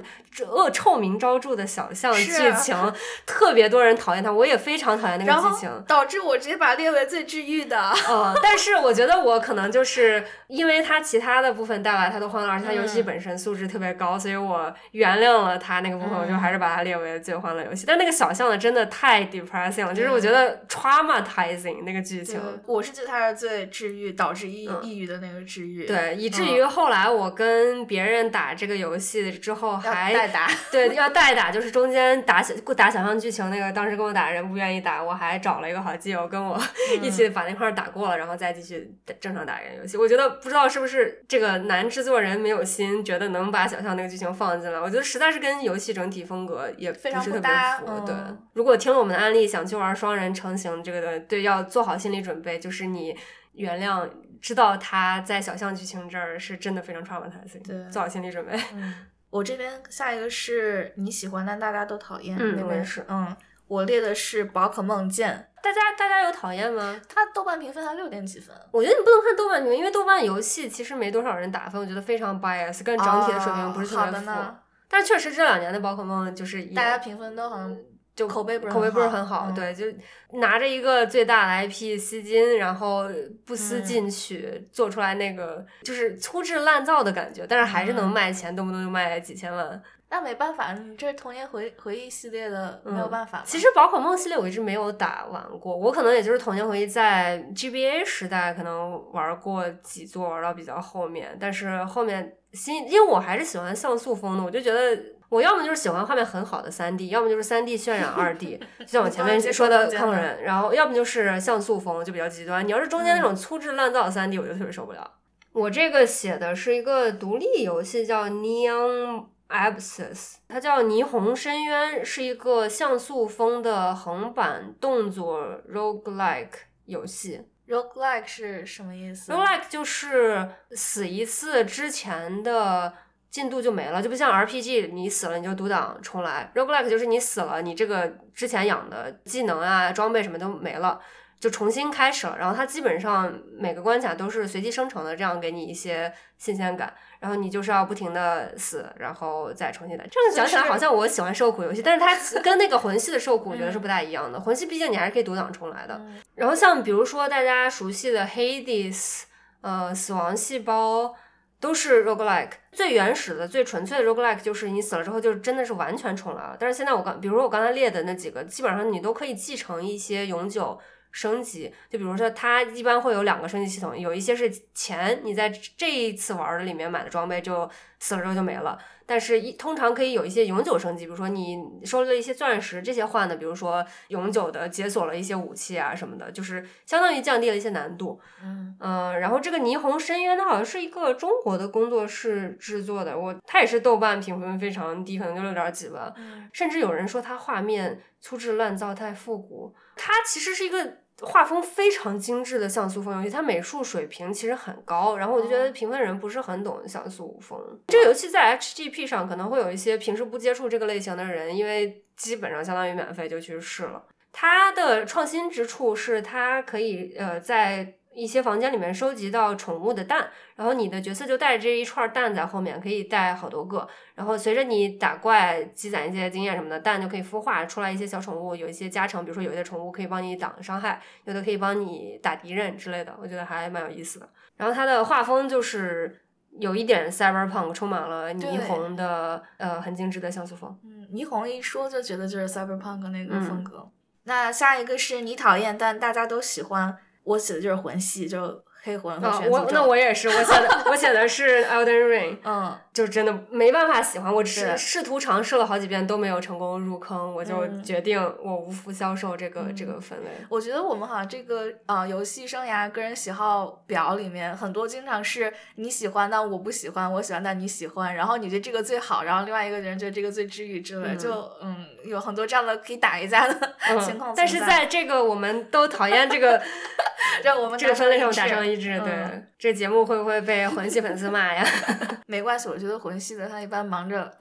S1: 恶臭名昭著的小巷。象剧情，特别多人讨厌它，我也非常讨厌那个剧情，
S2: 导致我直接把它列为最治愈的。
S1: 嗯，但是我觉得我可能就是因为它其他的部分带来太多欢乐，而且它游戏本身素质特别高，所以我原谅了它那个部分，我就还是把它列为最欢乐游戏。但那个小象的真的太 depressing 了，就是我觉得 traumatizing 那个剧情。
S2: 我是觉得它是最治愈，导致抑抑郁的那个治愈。
S1: 对，以至于后来我跟别人打这个游戏之后还
S2: 代打，
S1: 对，要代打，就是中间打小打想象剧情那个，当时跟我打的人不愿意打，我还找了一个好基友跟我一起把那块打过了，然后再继续正常打一个游戏。我觉得不知道是不是这个男制作人没有心，觉得能把想象那个剧情放进来，我觉得实在是跟游戏整体风格也不是特别符。对，如果听了我们的案例想去玩双人成型这个的，对，要做好心理准备，就是你原谅。知道他在小象剧情这儿是真的非常 traumatizing，
S2: 对，
S1: 做好心理准备。
S2: 嗯，我这边下一个是你喜欢但大家都讨厌，
S1: 嗯，
S2: 那
S1: 边是，
S2: 嗯，我列的是宝可梦剑，
S1: 大家大家有讨厌吗？
S2: 它豆瓣评分才六点几分，
S1: 我觉得你不能看豆瓣评分，因为豆瓣游戏其实没多少人打分，我觉得非常 bias，跟整体的水平不是特别符。但是确实这两年的宝可梦就是
S2: 大家评分都很。
S1: 就
S2: 口碑不是
S1: 口碑不是很
S2: 好，
S1: 对，就拿着一个最大的 IP 吸金，然后不思进取，做出来那个就是粗制滥造的感觉，但是还是能卖钱，动不动就卖几千万。
S2: 那没办法，你这是童年回回忆系列的，没有办法。
S1: 其实宝可梦系列我一直没有打完过，我可能也就是童年回忆在 GBA 时代可能玩过几座，玩到比较后面，但是后面新，因为我还是喜欢像素风的，我就觉得。我要么就是喜欢画面很好的三 D，要么就是三 D 渲染二 D，就像我前面说的抗人，然后要么就是像素风，就比较极端。你要是中间那种粗制滥造的三 D，我就特别受不了。我这个写的是一个独立游戏，叫 Neon Abyss，它叫霓虹深渊，是一个像素风的横版动作 roguelike 游戏。
S2: roguelike 是什么意思
S1: ？roguelike 就是死一次之前的。进度就没了，就不像 RPG，你死了你就读档重来。Roguelike 就是你死了，你这个之前养的技能啊、装备什么都没了，就重新开始了。然后它基本上每个关卡都是随机生成的，这样给你一些新鲜感。然后你就是要不停的死，然后再重新来。这样讲起来好像我喜欢受苦游戏，但是它跟那个魂系的受苦我觉得是不大一样的。魂系毕竟你还是可以读档重来的。然后像比如说大家熟悉的 Hades，呃，死亡细胞。都是 roguelike，最原始的、最纯粹的 roguelike 就是你死了之后就真的是完全重来了。但是现在我刚，比如我刚才列的那几个，基本上你都可以继承一些永久升级。就比如说它一般会有两个升级系统，有一些是钱你在这一次玩的里面买的装备就死了之后就没了。但是，一通常可以有一些永久升级，比如说你收了一些钻石，这些换的，比如说永久的解锁了一些武器啊什么的，就是相当于降低了一些难度。
S2: 嗯
S1: 嗯，然后这个霓虹深渊，它好像是一个中国的工作室制作的，我它也是豆瓣评分非常低，可能就六点几吧。甚至有人说它画面粗制滥造，太复古。它其实是一个。画风非常精致的像素风游戏，它美术水平其实很高，然后我就觉得评分人不是很懂像素风。这个游戏在 HGP 上可能会有一些平时不接触这个类型的人，因为基本上相当于免费就去试了。它的创新之处是它可以呃在。一些房间里面收集到宠物的蛋，然后你的角色就带着这一串蛋在后面，可以带好多个。然后随着你打怪积攒一些经验什么的，蛋就可以孵化出来一些小宠物，有一些加成，比如说有些宠物可以帮你挡伤害，有的可以帮你打敌人之类的，我觉得还蛮有意思的。然后它的画风就是有一点 cyberpunk，充满了霓虹的呃很精致的像素风。
S2: 嗯，霓虹一说就觉得就是 cyberpunk 那个风格。那下一个是你讨厌但大家都喜欢。我写的就是魂系，就黑魂和玄
S1: 我那我也是，我写的我写的是 Elden Ring，
S2: 嗯，
S1: 就真的没办法喜欢，我试试图尝试了好几遍都没有成功入坑，我就决定我无福消受这个这个分类。
S2: 我觉得我们好像这个啊游戏生涯个人喜好表里面很多经常是你喜欢但我不喜欢，我喜欢但你喜欢，然后你觉得这个最好，然后另外一个人觉得这个最治愈之类，就嗯有很多这样的可以打一架的情况。
S1: 但是在这个我们都讨厌这个。
S2: 这我们
S1: 这个分类上达成一致，对这节目会不会被魂系粉丝骂呀？
S2: 没关系，我觉得魂系的他一般忙着。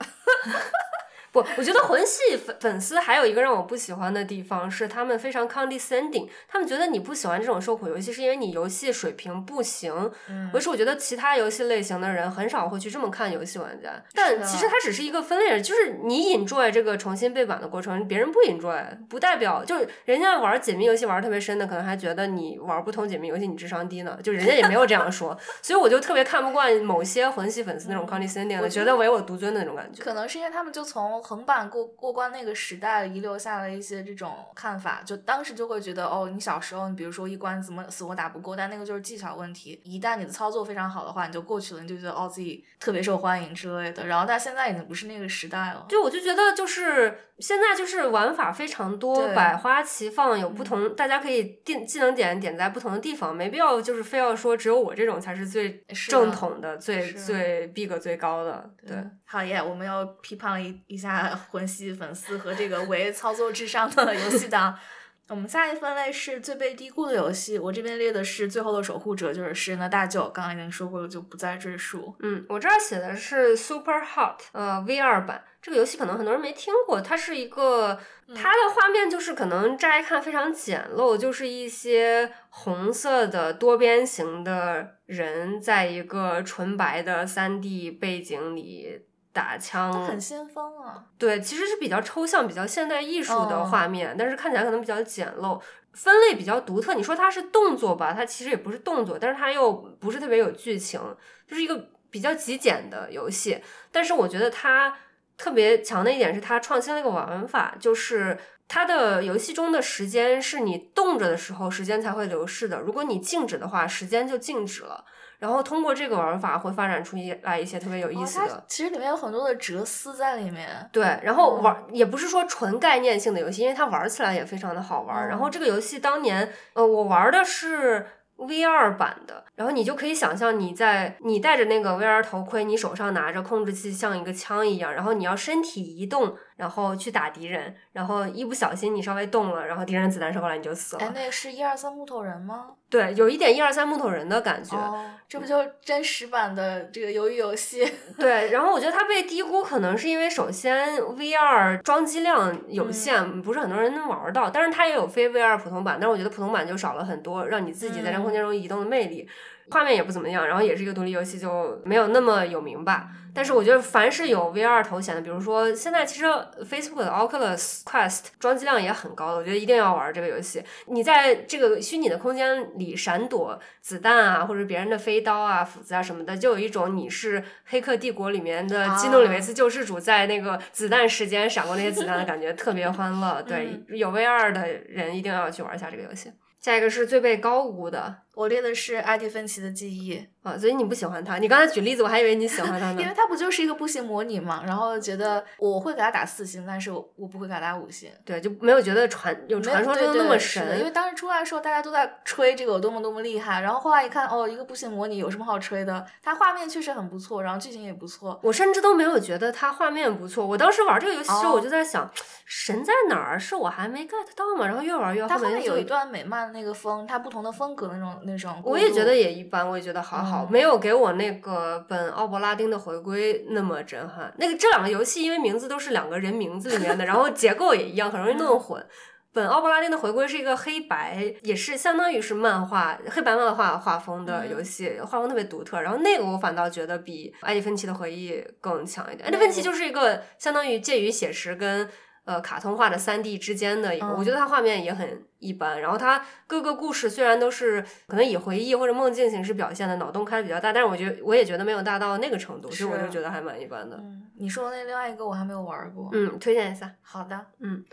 S1: 不，我觉得魂系粉粉丝还有一个让我不喜欢的地方是，他们非常 condescending，他们觉得你不喜欢这种受苦游戏，是因为你游戏水平不行。
S2: 嗯
S1: 可是我觉得其他游戏类型的人很少会去这么看游戏玩家，但其实它只是一个分类，就是你 enjoy 这个重新背板的过程，别人不 enjoy，不代表就是人家玩解密游戏玩的特别深的，可能还觉得你玩不通解密游戏你智商低呢，就人家也没有这样说，所以我就特别看不惯某些魂系粉丝那种 condescending 觉得唯我独尊的那种感觉。
S2: 可能是因为他们就从横版过过关那个时代遗留下了一些这种看法，就当时就会觉得哦，你小时候你比如说一关怎么死活打不过，但那个就是技巧问题，一旦你的操作非常好的话，你就过去了，你就觉得哦自己特别受欢迎之类的。然后但现在已经不是那个时代了。
S1: 就我就觉得就是现在就是玩法非常多，百花齐放，有不同，大家可以定技能点点在不同的地方，没必要就是非要说只有我这种才是最正统的、最最逼格最高的。对，
S2: 好耶！我们要批判了一一下魂 系粉丝和这个为操作至上的游戏党。我们下一分类是最被低估的游戏，我这边列的是《最后的守护者》，就是《诗人的大舅》，刚刚已经说过了，就不再赘述。
S1: 嗯，我这儿写的是 Super Hot，呃，VR 版。这个游戏可能很多人没听过，它是一个，它的画面就是可能乍一看非常简陋，就是一些红色的多边形的人在一个纯白的三 D 背景里打枪，
S2: 它很先锋啊！
S1: 对，其实是比较抽象、比较现代艺术的
S2: 哦
S1: 画面，但是看起来可能比较简陋，分类比较独特。你说它是动作吧，它其实也不是动作，但是它又不是特别有剧情，就是一个比较极简的游戏。但是我觉得它特别强的一点是，它创新了一个玩法，就是它的游戏中的时间是你动着的时候，时间才会流逝的；如果你静止的话，时间就静止了。然后通过这个玩法，会发展出一来一些特别有意
S2: 哦
S1: 思的。
S2: 它其实里面有很多的哲思在里面。
S1: 对，然后
S2: 嗯
S1: 玩、也不是说纯概念性的游戏，因为它玩起来也非常的好玩。然后
S2: 嗯
S1: 这个游戏当年，呃，我玩的是 VR 版的，然后你就可以想象你在你戴着那个 VR 头盔，你手上拿着控制器像一个枪一样，然后你要身体移动，然后去打敌人，然后一不小心你稍微动了，然后敌人子弹射过来你就死
S2: 哎，
S1: 了。
S2: 那个是一二三木头人吗？
S1: 对，有一点一二三木头人的感觉。
S2: 哦，这不就真实版的这个鱿鱼游戏？
S1: 对，然后我觉得它被低估，可能是因为首先 VR 装机量有限，不是很多人能玩到。但是它也有非 VR 普通版，但是我觉得普通版就少了很多让你自己在这空间中移动的魅力。画面也不怎么样，然后也是一个独立游戏，就没有那么有名吧。但是我觉得凡是有 VR 头衔的，比如说现在其实 Facebook 的 Oculus Quest 装机量也很高的，我觉得一定要玩这个游戏。你在这个虚拟的空间里闪躲子弹啊，或者别人的飞刀啊、斧子啊什么的，就有一种你是《黑客帝国》里面的基努里维斯救世主在那个子弹时间闪过那些子弹的感觉，特别欢乐。对，有 VR 的人一定要去玩一下这个游戏。下一个是最被高估的
S2: 我列的是艾迪芬奇的记忆，
S1: 啊，所以你不喜欢他。你刚才举例子，我还以为你喜欢他呢。
S2: 因为他不就是一个步行模拟嘛，然后觉得我会给他打四星，但是我我不会给他打五星。
S1: 对，就没有觉得传有传说中的那么神。
S2: 因为当时出来的时候，大家都在吹这个有多么多么厉害，然后后来一看，哦，一个步行模拟有什么好吹的？它画面确实很不错，然后剧情也不错。
S1: 我甚至都没有觉得它画面不错。我当时玩这个游戏的时候，
S2: 哦
S1: 我就在想，神在哪儿？是我还没 get 到吗？然后越玩越
S2: 它后
S1: 面
S2: 有一段美漫的那个风，它不同的风格那种那种。
S1: 我也觉得。也一般，我也觉得好好，
S2: 嗯
S1: 没有给我那个本奥伯拉丁的回归那么震撼。那个这两个游戏因为名字都是两个人名字里面的，然后结构也一样，很容易弄混。本奥伯拉丁的回归是一个黑白，也是相当于是漫画黑白漫画画风的游戏，画风特别独特。然后那个我反倒觉得比艾迪芬奇的回忆更强一点。艾迪芬奇就是一个相当于介于写实跟呃卡通化的三 D 之间的一个，
S2: 嗯
S1: 我觉得它画面也很一般。然后它各个故事虽然都是可能以回忆或者梦境形式表现的，脑洞开的比较大，但是我觉得我也觉得没有大到那个程度，所以我就觉得还蛮一般的。
S2: 嗯，你说的那另外一个我还没有玩过。
S1: 嗯，推荐一下。
S2: 好的，嗯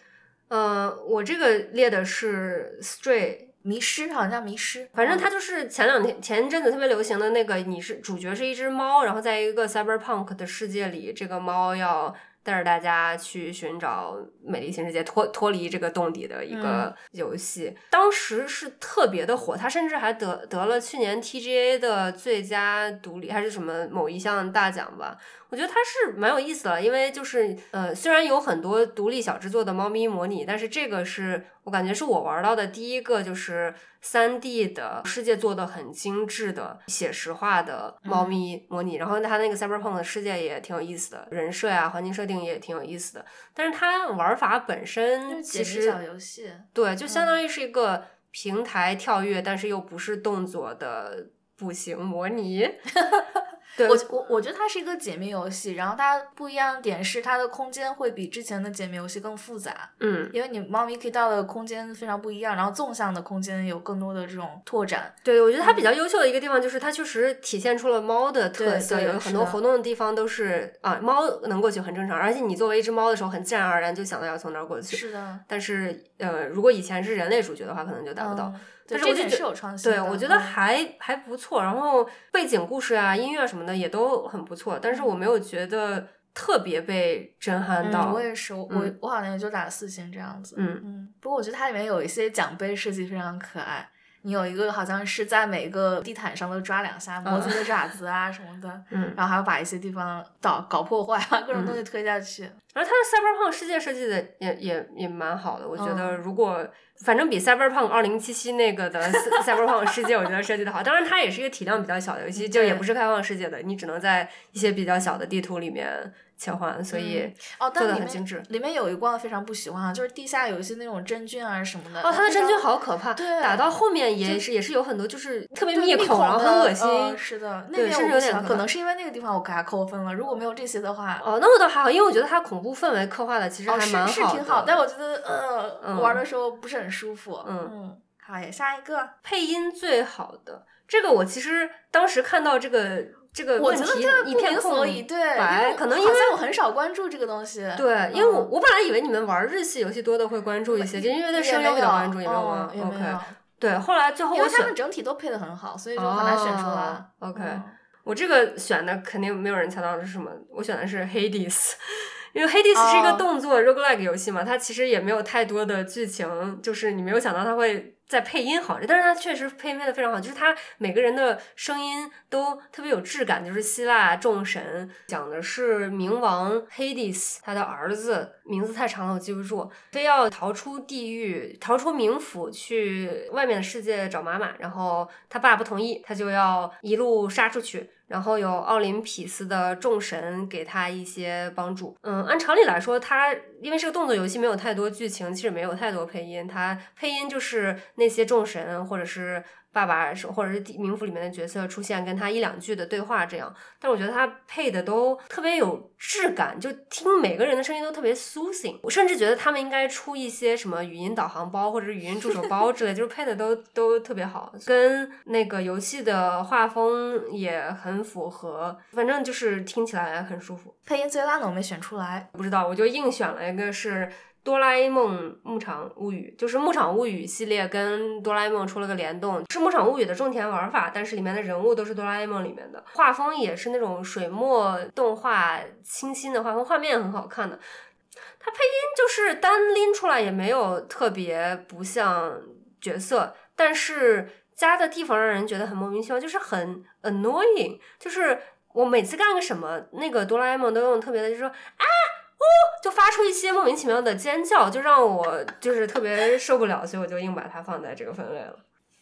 S1: 呃，我这个列的是 Stray，
S2: 迷失好像叫迷失，
S1: 反正它就是前两天前一阵子特别流行的那个，你是主角是一只猫，然后在一个 cyberpunk 的世界里，这个猫要带着大家去寻找美丽新世界，脱脱离这个洞底的一个游戏。当时是特别的火，它甚至还得得了去年 TGA 的最佳独立还是什么某一项大奖吧。我觉得它是蛮有意思的，因为就是呃，虽然有很多独立小制作的猫咪模拟，但是这个是我感觉是我玩到的第一个就是三 D 的世界做的很精致的写实化的猫咪模拟。然后它那个 Cyberpunk 的世界也挺有意思的，人设呀、环境设定也挺有意思的。但是它玩法本身其实
S2: 小游戏，
S1: 对，就相当于是一个平台跳跃，但是又不是动作的步行模拟。对
S2: 我我我觉得它是一个解谜游戏，然后它不一样的点是它的空间会比之前的解谜游戏更复杂，
S1: 嗯，
S2: 因为你猫咪可以到的空间非常不一样，然后纵向的空间有更多的这种拓展。
S1: 对，我觉得它比较优秀的一个地方就是它确实体现出了猫的特色，有很多活动的地方都是啊，猫能过去很正常，而且你作为一只猫的时候，很自然而然就想到要从那儿过去。
S2: 是的，
S1: 但是呃，如果以前是人类主角的话，可能就达不到。
S2: 嗯
S1: 但是我就觉
S2: 这点是有创新
S1: 对，我觉得
S2: 嗯
S1: 还还不错。然后背景故事啊、音乐什么的也都很不错，但是我没有觉得特别被震撼到。
S2: 嗯，我也是，我、
S1: 嗯
S2: 我我好像也就打四星这样子。
S1: 嗯
S2: 嗯，不过我觉得它里面有一些奖杯设计非常可爱。你有一个好像是在每个地毯上都抓两下，磨自己的爪子啊什么的，
S1: 嗯，
S2: 然后还要把一些地方搞搞破坏把，各种东西推下去。
S1: 然后它的 Cyberpunk 世界设计的也也也蛮好的，我觉得
S2: 嗯
S1: 如果、反正比 Cyberpunk 二零七七那个的 Cyberpunk 世界，我觉得设计的好。当然，它也是一个体量比较小的游戏，就也不是开放世界的，你只能在一些比较小的地图里面切换，所以
S2: 哦，
S1: 做的很精致。
S2: 里面有一关非常不喜欢啊，就是地下有一些那种真菌啊什么的。
S1: 哦，它的真菌好可怕，
S2: 对
S1: 打到后面也
S2: 是
S1: 也是有很多就是特别
S2: 对
S1: 密孔，然后很恶心。
S2: 呃是的，那
S1: 对
S2: 边
S1: 甚至有点可
S2: 我不喜欢，可能是因为那个地方我给它扣分了。如果没有这些的话，
S1: 哦，那我倒还好，因为我觉得它恐怖氛围刻画的其实
S2: 哦
S1: 还蛮
S2: 是是挺好，
S1: 的。
S2: 但我觉得呃、
S1: 嗯
S2: 玩的时候不是很舒服。
S1: 嗯
S2: 嗯，好呀，下一个，
S1: 配音最好的这个，我其实当时看到这个这个
S2: 我觉得
S1: 问题
S2: 不
S1: 一片空
S2: 明所以，对，因
S1: 白，
S2: 为
S1: 可能因为
S2: 我很少关注这个东西。
S1: 对，因为我
S2: 嗯
S1: 我本来以为你们玩日系游戏多的会关注一些，就因为对声优比较关注，也没有吗
S2: 嗯也没
S1: ？OK，
S2: 有
S1: 对，后来最后我选
S2: 因为他们整体都配的很好，所以就很难选出来。
S1: 哦 OK，
S2: 嗯
S1: 我这个选的肯定没有人猜到是什么，我选的是 Hades，因为 Hades 是一个
S2: 哦
S1: 动作 roguelike 游戏嘛，它其实也没有太多的剧情，就是你没有想到它会在配音好，但是它确实配音配的非常好，就是它每个人的声音都特别有质感，就是希腊众神讲的是冥王 Hades 他的儿子，名字太长了我记不住，非要逃出地狱，逃出冥府去外面的世界找妈妈，然后他爸不同意，他就要一路杀出去。然后有奥林匹斯的众神给他一些帮助。嗯，按常理来说，他因为是个动作游戏，没有太多剧情，其实没有太多配音。他配音就是那些众神或者是爸爸是或者是地冥府里面的角色出现，跟他一两句的对话这样。但我觉得他配的都特别有质感，就听每个人的声音都特别 soothing。我甚至觉得他们应该出一些什么语音导航包或者是语音助手包之类，就是配的都都特别好，跟那个游戏的画风也很符合。反正就是听起来很舒服。
S2: 配音最烂的我没选出来。
S1: 不知道，我就硬选了一个是。哆啦 A 梦牧场物语就是牧场物语系列跟哆啦 A 梦出了个联动，是牧场物语的种田玩法，但是里面的人物都是哆啦 A 梦里面的，画风也是那种水墨动画清新的画风，画面很好看的。它配音就是单拎出来也没有特别不像角色，但是加的地方让人觉得很莫名其妙，就是很 annoying，就是我每次干个什么，那个哆啦 A 梦都用特别的，就是说啊。哦，就发出一些莫名其妙的尖叫，就让我就是特别受不了，所以我就硬把它放在这个分类了。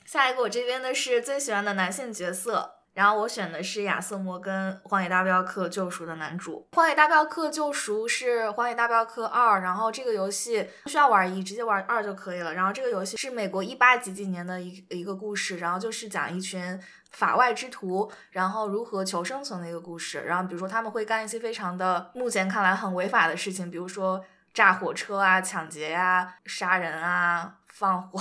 S2: 下一个我这边的是最喜欢的男性角色，然后我选的是亚瑟摩根，《荒野大镖客：救赎》的男主。《荒野大镖客：救赎》是《荒野大镖客二》，然后这个游戏不需要玩一，直接玩二就可以了。然后这个游戏是美国一八几几年的一一个故事，然后就是讲一群。法外之徒，然后如何求生存的一个故事。然后比如说他们会干一些非常的目前看来很违法的事情，比如说炸火车啊、抢劫呀、杀人啊、放火。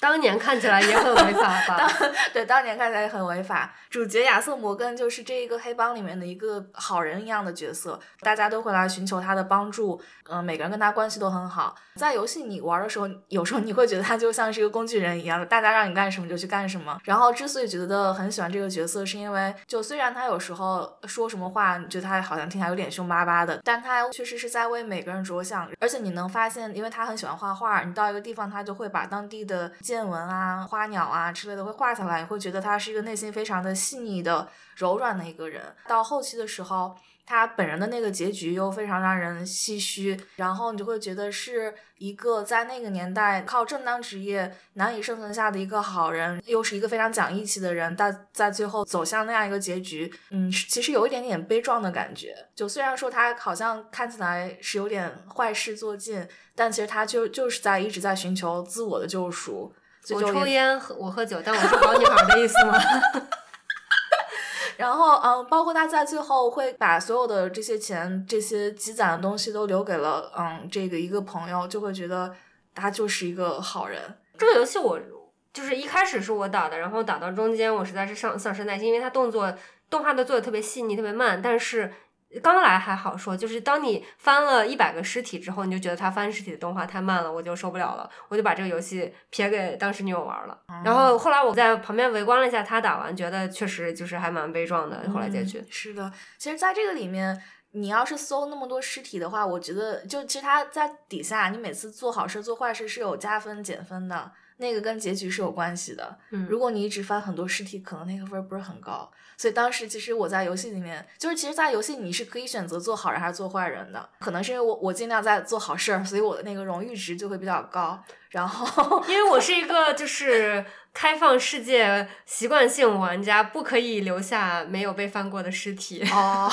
S1: 当年看起来也很违法吧？
S2: 对，当年看起来也很违法。主角亚瑟摩根就是这一个黑帮里面的一个好人一样的角色，大家都会来寻求他的帮助。嗯、每个人跟他关系都很好。在游戏你玩的时候，有时候你会觉得他就像是一个工具人一样的，大家让你干什么就去干什么。然后之所以觉得很喜欢这个角色，是因为就虽然他有时候说什么话，你觉得他好像听起来有点凶巴巴的，但他确实是在为每个人着想。而且你能发现，因为他很喜欢画画，你到一个地方他就会把当地的见闻啊、花鸟啊之类的会画下来，你会觉得他是一个内心非常的细腻的、柔软的一个人。到后期的时候。他本人的那个结局又非常让人唏嘘，然后你就会觉得是一个在那个年代靠正当职业难以生存下的一个好人，又是一个非常讲义气的人，但在最后走向那样一个结局，嗯，其实有一点点悲壮的感觉。就虽然说他好像看起来是有点坏事做尽，但其实他就就是在一直在寻求自我的救赎。
S1: 我抽烟，我喝酒，但我是好女孩的意思吗？
S2: 然后，嗯，包括他在最后会把所有的这些钱、这些积攒的东西都留给了，嗯，这个一个朋友，就会觉得他就是一个好人。
S1: 这个游戏我就是一开始是我打的，然后打到中间我实在是丧丧失耐心，因为他动作动画都做的特别细腻、特别慢，但是。刚来还好说，就是当你翻了一百个尸体之后，你就觉得他翻尸体的动画太慢了，我就受不了了，我就把这个游戏撇给当时女友玩了。然后后来我在旁边围观了一下他打完，觉得确实就是还蛮悲壮的。后来结局
S2: 是的，其实在这个里面，你要是搜那么多尸体的话，我觉得就其实他在底下，你每次做好事做坏事是有加分减分的。那个跟结局是有关系的。
S1: 嗯，
S2: 如果你一直翻很多尸体，可能那个分儿不是很高。所以当时其实我在游戏里面，就是其实，在游戏你是可以选择做好人还是做坏人的。可能是因为我我尽量在做好事儿，所以我的那个荣誉值就会比较高。然后，
S1: 因为我是一个就是开放世界习惯性玩家，不可以留下没有被翻过的尸体。
S2: 哦，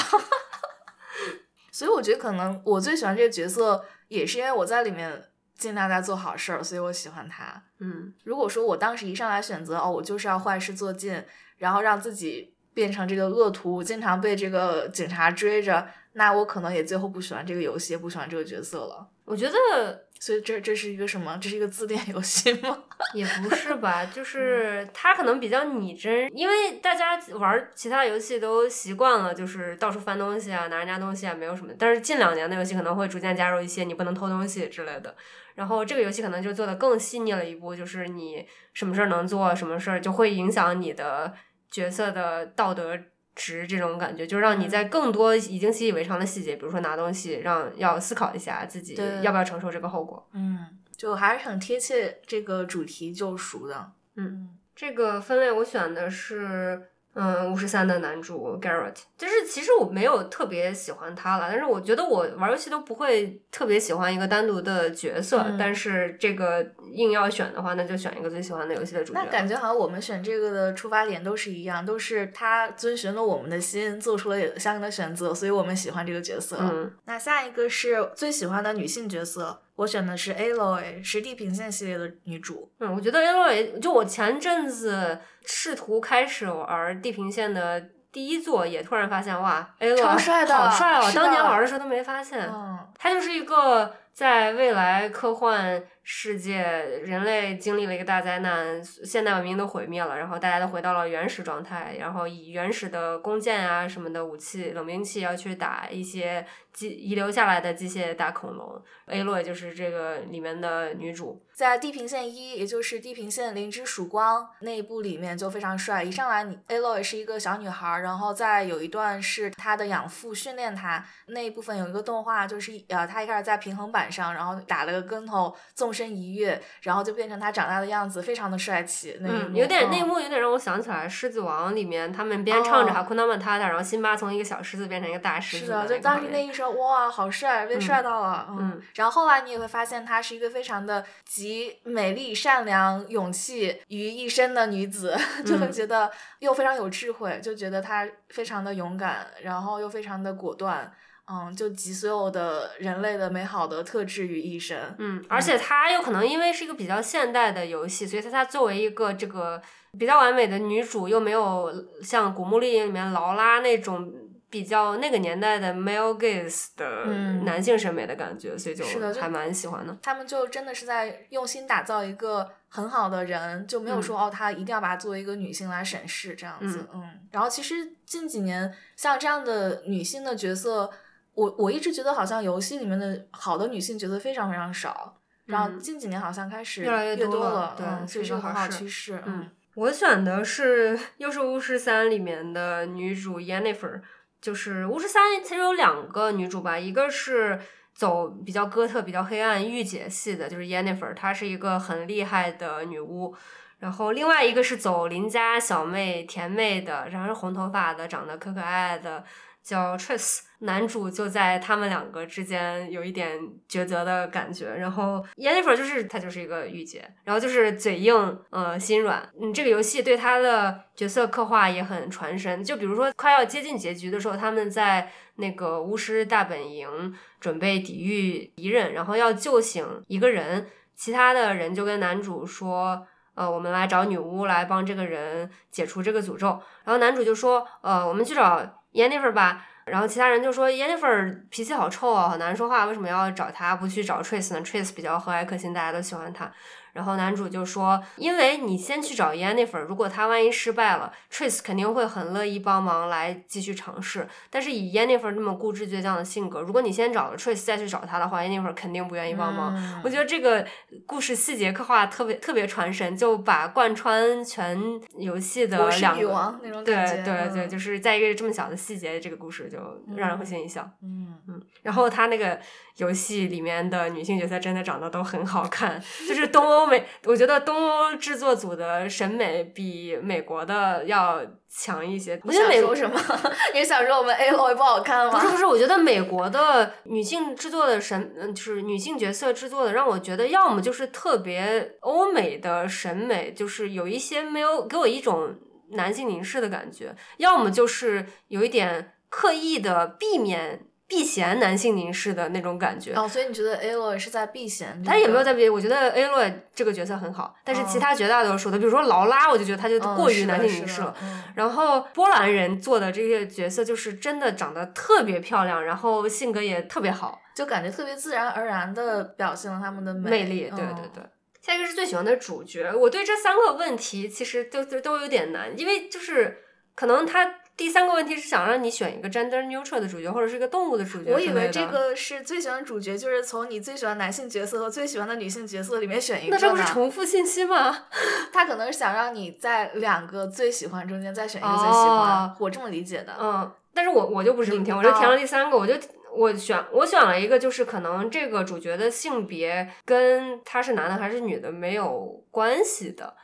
S2: 所以我觉得可能我最喜欢这个角色，也是因为我在里面。尽量在做好事儿，所以我喜欢他。
S1: 嗯，
S2: 如果说我当时一上来选择哦，我就是要坏事做尽，然后让自己变成这个恶徒，经常被这个警察追着，那我可能也最后不喜欢这个游戏，也不喜欢这个角色了。
S1: 我觉得。
S2: 所以这这是一个什么？这是一个自恋游戏吗？
S1: 也不是吧，就是他可能比较拟真，因为大家玩其他游戏都习惯了，就是到处翻东西啊，拿人家东西啊，没有什么。但是近两年的游戏可能会逐渐加入一些你不能偷东西之类的。然后这个游戏可能就做的更细腻了一步，就是你什么事儿能做，什么事儿就会影响你的角色的道德。值这种感觉，就让你在更多已经习以为常的细节，比如说拿东西，让要思考一下自己要不要承受这个后果。
S2: 嗯，就还是很贴切这个主题救赎的。
S1: 嗯，这个分类我选的是。嗯，五十三的男主 Garrett，就是其实我没有特别喜欢他了，但是我觉得我玩游戏都不会特别喜欢一个单独的角色，但是这个硬要选的话，那就选一个最喜欢的游戏的主角。
S2: 那感觉好像我们选这个的出发点都是一样，都是他遵循了我们的心，做出了相应的选择，所以我们喜欢这个角色。
S1: 嗯，
S2: 那下一个是最喜欢的女性角色。我选的是 Aloy，是地平线系列的女主。
S1: 嗯，我觉得 Aloy 就我前阵子试图开始玩地平线的第一座，也突然发现哇，Aloy
S2: 好帅的，
S1: 好帅哦！当年玩的时候都没发现。
S2: 嗯，
S1: 他就是一个在未来科幻世界，人类经历了一个大灾难，现代文明都毁灭了，然后大家都回到了原始状态，然后以原始的弓箭啊什么的武器、冷兵器要去打一些。机遗留下来的机械大恐龙，A 洛就是这个里面的女主，
S2: 在《地平线一》，也就是《地平线：零之曙光》那一部里面就非常帅。一上来，你 A 洛也是一个小女孩，然后在有一段是她的养父训练她那一部分，有一个动画，就是呃，她一开始在平衡板上，然后打了个跟头，纵身一跃，然后就变成她长大的样子，非常的帅气。
S1: 嗯，有点那一幕有点让我想起来《狮子王》里面他们边唱着哈库纳曼塔塔，然后辛巴从一个小狮子变成一个大狮子。
S2: 是的，就当时那一声。哇，好帅，被帅到了。嗯，然后后来你也会发现，她是一个非常的集美丽、善良、勇气于一身的女子，就会觉得又非常有智慧，就觉得她非常的勇敢，然后又非常的果断。嗯，就集所有的人类的美好的特质于一身。
S1: 嗯，而且她又可能因为是一个比较现代的游戏，所以她她作为一个这个比较完美的女主，又没有像《古墓丽影》里面劳拉那种。比较那个年代的 male gaze 的男性审美的感觉，所以就还蛮喜欢的。
S2: 他们就真的是在用心打造一个很好的人，就没有说哦，他一定要把她作为一个女性来审视这样子。嗯，然后其实近几年像这样的女性的角色，我我一直觉得好像游戏里面的好的女性角色非常非常少，然后近几年好像开始
S1: 越来越
S2: 多
S1: 了，对，
S2: 这是个很好趋势。
S1: 嗯，我选的是又是巫师三里面的女主 Yennefer。就是巫师三其实有两个女主吧，一个是走比较哥特、比较黑暗御姐系的，就是 Yennefer，她是一个很厉害的女巫。然后另外一个是走邻家小妹、甜妹的，然后是红头发的，长得可可爱爱的，叫 Tris，男主就在他们两个之间有一点抉择的感觉。然后 Yennefer 就是他就是一个御姐，然后就是嘴硬，呃，心软。嗯，这个游戏对他的角色刻画也很传神。就比如说快要接近结局的时候，他们在那个巫师大本营准备抵御敌人，然后要救醒一个人，其他的人就跟男主说。呃，我们来找女巫来帮这个人解除这个诅咒。然后男主就说，呃，我们去找 Jennifer 吧。然后其他人就说 Jennifer 脾气好臭啊，好难说话，为什么要找他，不去找 Trace 呢？Trace 比较和蔼可亲，大家都喜欢他。然后男主就说：“因为你先去找 Yennefer，如果他万一失败了，Trace 肯定会很乐意帮忙来继续尝试。但是以 Yennefer 那么固执倔强的性格，如果你先找了 Trace 再去找他的话，Yennefer 肯定不愿意帮忙。我觉得这个故事细节刻画特别特别传神，就把贯穿全游戏的两个对对对，就是在一个这么小的细节，这个故事就让人会心一笑。嗯嗯，然后他那个。游戏里面的女性角色真的长得都很好看，就是东欧美，我觉得东欧制作组的审美比美国的要强一些。
S2: 我想说什么？你想说我们 A 罗不好看吗？
S1: 不是不是，我觉得美国的女性制作的审，嗯，就是女性角色制作的，让我觉得要么就是特别欧美的审美，就是有一些没有给我一种男性凝视的感觉，要么就是有一点刻意的避免。避嫌男性凝视的那种感觉
S2: 哦，所以你觉得 Aloy 是在避嫌？
S1: 他也没有在避。我觉得 Aloy 这个角色很好，但是其他绝大多数的，比如说劳拉，我就觉得他就过于男性凝视了。然后波兰人做的这些角色，就是真的长得特别漂亮，然后性格也特别好，
S2: 就感觉特别自然而然的表现了他们的
S1: 魅力。对对对。下一个是最喜欢的主角，我对这三个问题其实都都都有点难，因为就是可能他。第三个问题是想让你选一个 gender neutral 的主角，或者是一个动物的主角。
S2: 我以为这个是最喜欢主角，就是从你最喜欢男性角色和最喜欢的女性角色里面选一个。
S1: 那这不是重复信息吗？
S2: 他可能是想让你在两个最喜欢中间再选一个最喜欢，我这么理解的。
S1: 嗯，但是我我就不是这么填，我就填了第三个，我就。我选我选了一个，就是可能这个主角的性别跟他是男的还是女的没有关系的，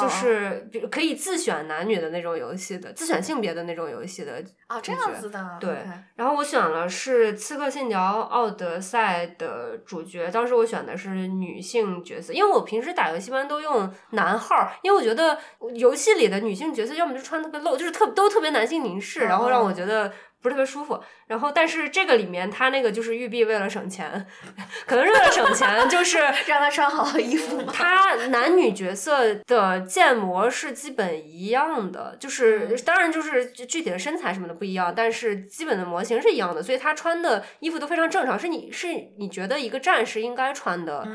S1: 就是可以自选男女的那种游戏的，自选性别的那种游戏的
S2: 啊，这样子的。
S1: 对，然后我选了是《刺客信条：奥德赛》的主角，当时我选的是女性角色，因为我平时打游戏一般都用男号，因为我觉得游戏里的女性角色要么就穿特别露，就是特都特别男性凝视，然后让我觉得。不是特别舒服，然后但是这个里面他那个就是玉璧为了省钱，可能是为了省钱，就是
S2: 让他穿好衣服。
S1: 他男女角色的建模是基本一样的，就是当然就是具体的身材什么的不一样，但是基本的模型是一样的，所以他穿的衣服都非常正常，是你是你觉得一个战士应该穿的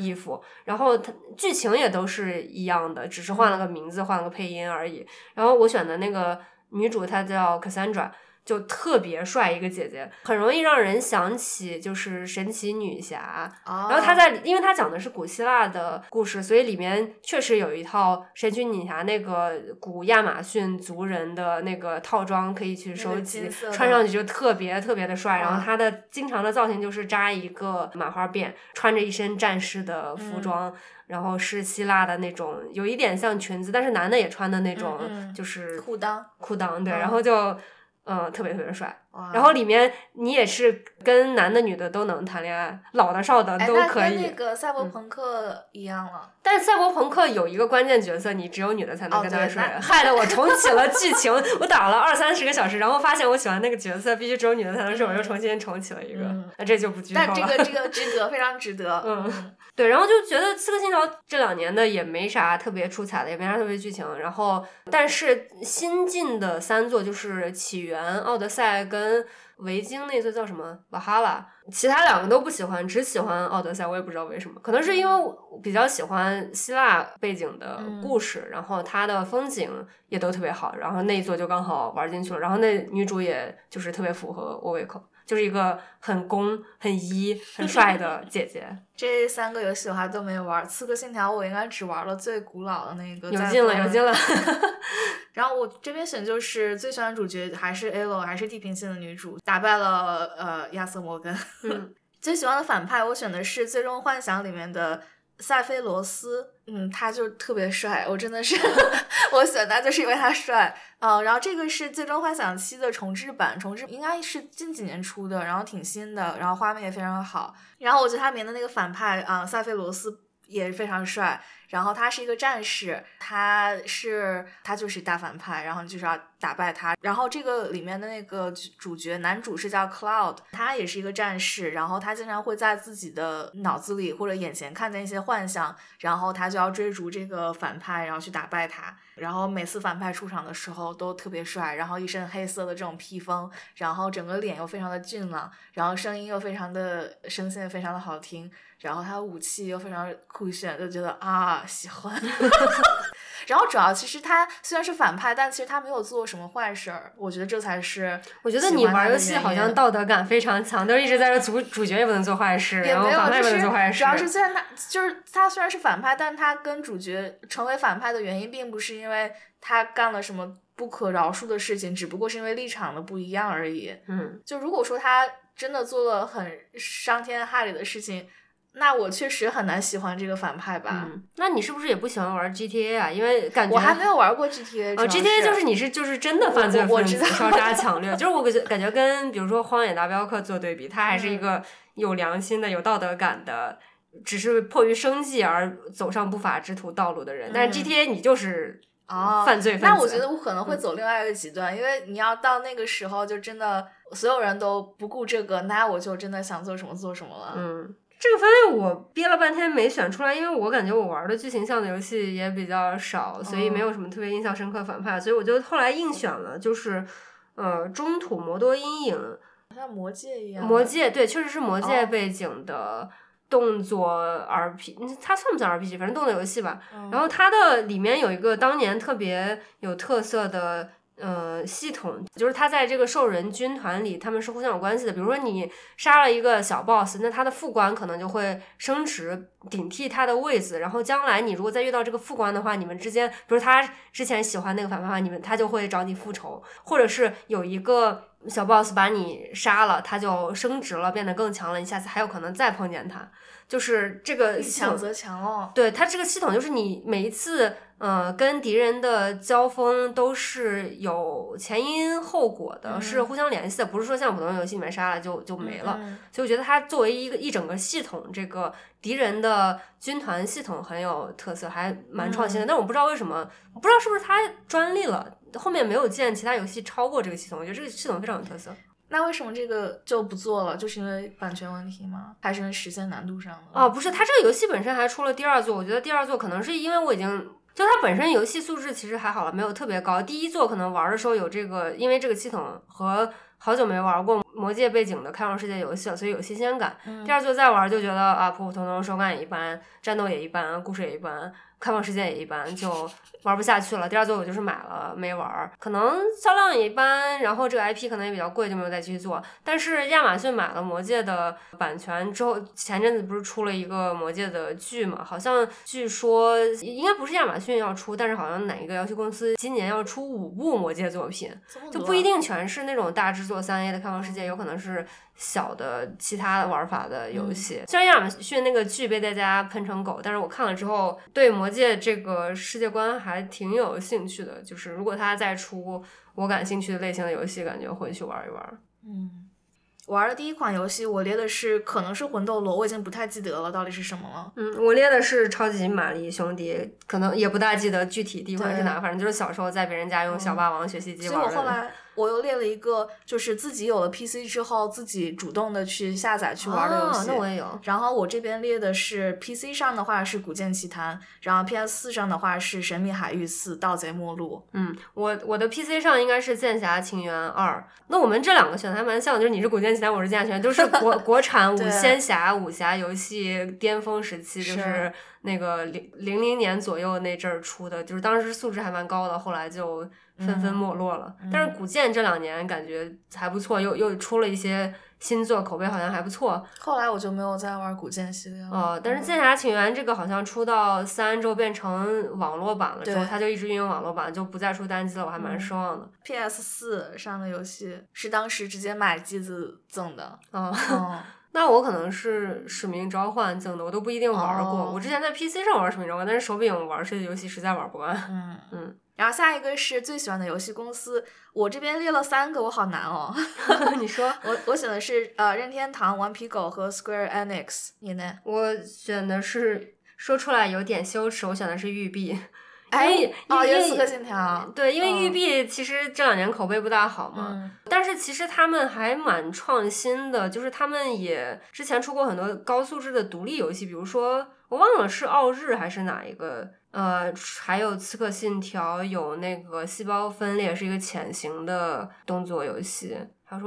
S1: 衣服。然后他剧情也都是一样的，只是换了个名字，换了个配音而已。然后我选的那个女主她叫 Cassandra。就特别帅一个姐姐，很容易让人想起就是神奇女侠。然后她在，因为她讲的是古希腊的故事，所以里面确实有一套神奇女侠那个古亚马逊族人的那个套装可以去收集，穿上去就特别特别的帅。然后她的经常的造型就是扎一个麻花辫，穿着一身战士的服装，然后是希腊的那种，有一点像裙子，但是男的也穿的那种，就是
S2: 裤裆
S1: 裤裆对，然后就。嗯，特别特别帅。然后里面你也是跟男的女的都能谈恋爱，老的少的都可以。
S2: 那跟那个赛博朋克一样了。
S1: 但赛博朋克有一个关键角色，你只有女的才能跟他睡，害得我重启了剧情。我打了二三十个小时，然后发现我喜欢那个角色必须只有女的才能睡，我又重新重启了一个。那这就不剧透了。
S2: 但这个 这个值得，非常值得。
S1: 嗯，对。然后就觉得《刺客信条》这两年的也没啥特别出彩的，也没啥特别剧情。然后，但是新进的三座就是《起源》《奥德赛》跟。维京那座叫什么？瓦哈拉，其他两个都不喜欢，只喜欢奥德赛。我也不知道为什么，可能是因为我比较喜欢希腊背景的故事，然后它的风景也都特别好，然后那一座就刚好玩进去了。然后那女主也就是特别符合我胃口。就是一个很攻、很一、很帅的姐姐。
S2: 这三个游戏我还都没玩，《刺客信条》我应该只玩了最古老的那个。
S1: 有劲了，有劲了。
S2: 然后我这边选就是最喜欢主角还是 A 罗，还是地平线的女主，打败了呃亚瑟摩根。最喜欢的反派我选的是《最终幻想》里面的塞菲罗斯。嗯，他就特别帅，我真的是 我选他就是因为他帅。嗯，然后这个是《最终幻想七》的重置版，重置应该是近几年出的，然后挺新的，然后画面也非常好。然后我觉得他里面的那个反派啊，塞菲罗斯也非常帅。然后他是一个战士，他是他就是大反派，然后就是要打败他。然后这个里面的那个主角男主是叫 Cloud，他也是一个战士。然后他经常会在自己的脑子里或者眼前看见一些幻象，然后他就要追逐这个反派，然后去打败他。然后每次反派出场的时候都特别帅，然后一身黑色的这种披风，然后整个脸又非常的俊朗，然后声音又非常的声线非常的好听。然后他的武器又非常酷炫，就觉得啊喜欢。然后主要其实他虽然是反派，但其实他没有做什么坏事儿。我觉得这才是。
S1: 我觉得你玩游戏好像道德感非常强，都一直在说主主角也不能做坏事，然后反派不能做坏事。
S2: 主要是虽然他就是他虽然是反派，但他跟主角成为反派的原因，并不是因为他干了什么不可饶恕的事情，只不过是因为立场的不一样而已。
S1: 嗯，
S2: 就如果说他真的做了很伤天害理的事情。那我确实很难喜欢这个反派吧？
S1: 那你是不是也不喜欢玩 GTA 啊？因为感觉
S2: 我还没有玩过 GTA。
S1: 哦，GTA 就是你是就是真的犯罪
S2: 分子，
S1: 烧杀抢掠。就是我感觉感觉跟比如说《荒野大镖客》做对比，他还是一个有良心的、有道德感的，只是迫于生计而走上不法之徒道路的人。但是 GTA 你就是犯罪分子。
S2: 那我觉得我可能会走另外一个极端，因为你要到那个时候就真的所有人都不顾这个，那我就真的想做什么做什么了。
S1: 嗯。这个分类我憋了半天没选出来，因为我感觉我玩的剧情向的游戏也比较少，所以没有什么特别印象深刻反派，所以我就后来硬选了，就是呃中土魔多阴影，
S2: 像魔戒一样。
S1: 魔戒对，确实是魔戒背景的动作 RPG，它算不算 RPG？反正动作游戏吧。然后它的里面有一个当年特别有特色的。呃，系统就是他在这个兽人军团里，他们是互相有关系的。比如说你杀了一个小 boss，那他的副官可能就会升职顶替他的位子。然后将来你如果再遇到这个副官的话，你们之间，比如他之前喜欢那个反派，你们他就会找你复仇，或者是有一个小 boss 把你杀了，他就升职了，变得更强了，你下次还有可能再碰见他。就是这个
S2: 强则强哦。
S1: 对他这个系统，就是你每一次。呃，跟敌人的交锋都是有前因后果的，是互相联系的，不是说像普通游戏里面杀了就就没了。所以我觉得它作为一个一整个系统，这个敌人的军团系统很有特色，还蛮创新的。但我不知道为什么，我不知道是不是它专利了，后面没有见其他游戏超过这个系统。我觉得这个系统非常有特色。
S2: 那为什么这个就不做了？就是因为版权问题吗？还是因为实现难度上的？
S1: 哦，不是，它这个游戏本身还出了第二作。我觉得第二作可能是因为我已经。就它本身游戏素质其实还好了，没有特别高。第一座可能玩的时候有这个，因为这个系统和好久没玩过魔界背景的开放世界游戏了，所以有新鲜感。第二座再玩就觉得啊，普普通通，手感也一般，战斗也一般，故事也一般。开放世界也一般，就玩不下去了。第二座我就是买了没玩，可能销量也一般，然后这个 IP 可能也比较贵，就没有再继续做。但是亚马逊买了魔戒的版权之后，前阵子不是出了一个魔戒的剧嘛？好像据说应该不是亚马逊要出，但是好像哪一个游戏公司今年要出五部魔戒作品，就不一定全是那种大制作三 A 的开放世界，有可能是。小的其他玩法的游戏，虽然亚马逊那个剧被大家喷成狗，但是我看了之后对魔戒这个世界观还挺有兴趣的。就是如果他再出我感兴趣的类型的游戏，感觉会去玩一玩。
S2: 嗯。玩的第一款游戏，我列的是可能是魂斗罗，我已经不太记得了到底是什么了。
S1: 嗯，我列的是超级玛丽兄弟，可能也不大记得具体第一款是哪，反正就是小时候在别人家用小霸王学习机玩
S2: 的。我又列了一个，就是自己有了 PC 之后，自己主动的去下载去玩的游戏。
S1: 那我也有。
S2: 然后我这边列的是 PC 上的话是《古剑奇谭》，然后 PS 四上的话是《神秘海域四：盗贼末路》。
S1: 嗯，我我的 PC 上应该是《剑侠情缘二》。那我们这两个选的还蛮像，就是你是《古剑奇谭》，我是《剑侠情缘》，都是国 国产武仙侠武侠游戏巅峰时期，就是那个零零零年左右那阵儿出的，就是当时素质还蛮高的，后来就。纷纷没落了，但是古剑这两年感觉还不错，又又出了一些新作，口碑好像还不错。
S2: 后来我就没有再玩古剑系列了。
S1: 哦，但是剑侠情缘这个好像出到三之后变成网络版了，之后它就一直运营网络版，就不再出单机了，我还蛮失望的。
S2: PS 四上的游戏是当时直接买机子赠的。
S1: 哦，那我可能是《使命召唤》赠的，我都不一定玩过。
S2: 哦
S1: 我之前在 PC 上玩《使命召唤》，但是手柄玩这些游戏实在玩不惯。
S2: 嗯
S1: 嗯，
S2: 然后下一个是最喜欢的游戏公司，我这边列了三个，我好难哦。
S1: 你说，
S2: 我我选的是呃任天堂、顽皮狗和 Square Enix，你呢？
S1: 我选的是说出来有点羞耻，我选的是育碧。
S2: 哎，哦，有四个信条。
S1: 对，因为育
S2: 嗯
S1: 碧其实这两年口碑不大好嘛，
S2: 嗯
S1: 但是其实他们还蛮创新的，就是他们也之前出过很多高素质的独立游戏，比如说我忘了是奥日还是哪一个，呃，还有刺客信条，有那个细胞分裂是一个潜行的动作游戏。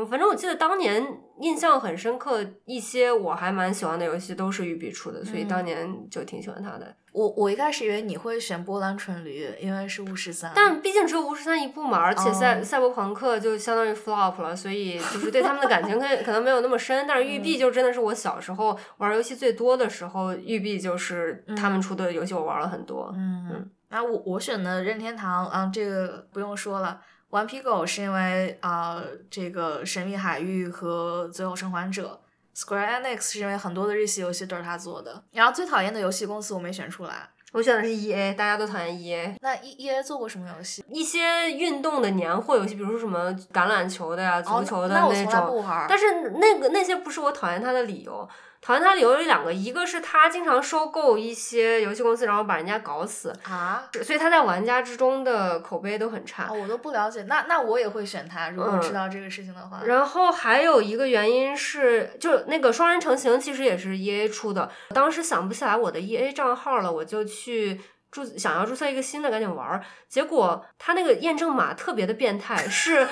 S1: 反正我记得当年印象很深刻，一些我还蛮喜欢的游戏都是育碧出的，所以
S2: 嗯
S1: 当年就挺喜欢它的。
S2: 我我一开始以为你会选波兰蠢驴，因为是巫师三。
S1: 但毕竟只有巫师三一部嘛，而且赛、
S2: 哦
S1: 赛博朋克就相当于 flop 了，所以就是对他们的感情可 可能没有那么深。但是育碧就真的是我小时候玩游戏最多的时候，育碧就是他们出的游戏我玩了很多。
S2: 嗯，那我我选的任天堂，啊，这个不用说了。顽皮狗是因为啊、这个神秘海域和最后生还者。Square Enix 是因为很多的日系游戏都是他做的。然后最讨厌的游戏公司我没选出来。
S1: 我选的是 E A，大家都讨厌 E A。
S2: 那 E E A 做过什么游戏？
S1: 一些运动的年货游戏，比如说什么橄榄球的呀、足
S2: 哦
S1: 球的
S2: 那我从来
S1: 种，
S2: 不玩儿。
S1: 但是那个那些不是我讨厌他的理由。讨厌他理由有两个，一个是他经常收购一些游戏公司，然后把人家搞死，
S2: 啊，
S1: 所以他在玩家之中的口碑都很差。
S2: 哦，我都不了解。那那我也会选他，如果
S1: 嗯
S2: 知道这个事情的话。
S1: 然后还有一个原因是，就那个双人成行其实也是 E A 出的，当时想不起来我的 E A 账号了，我就去注想要注册一个新的，赶紧玩儿。结果他那个验证码特别的变态，是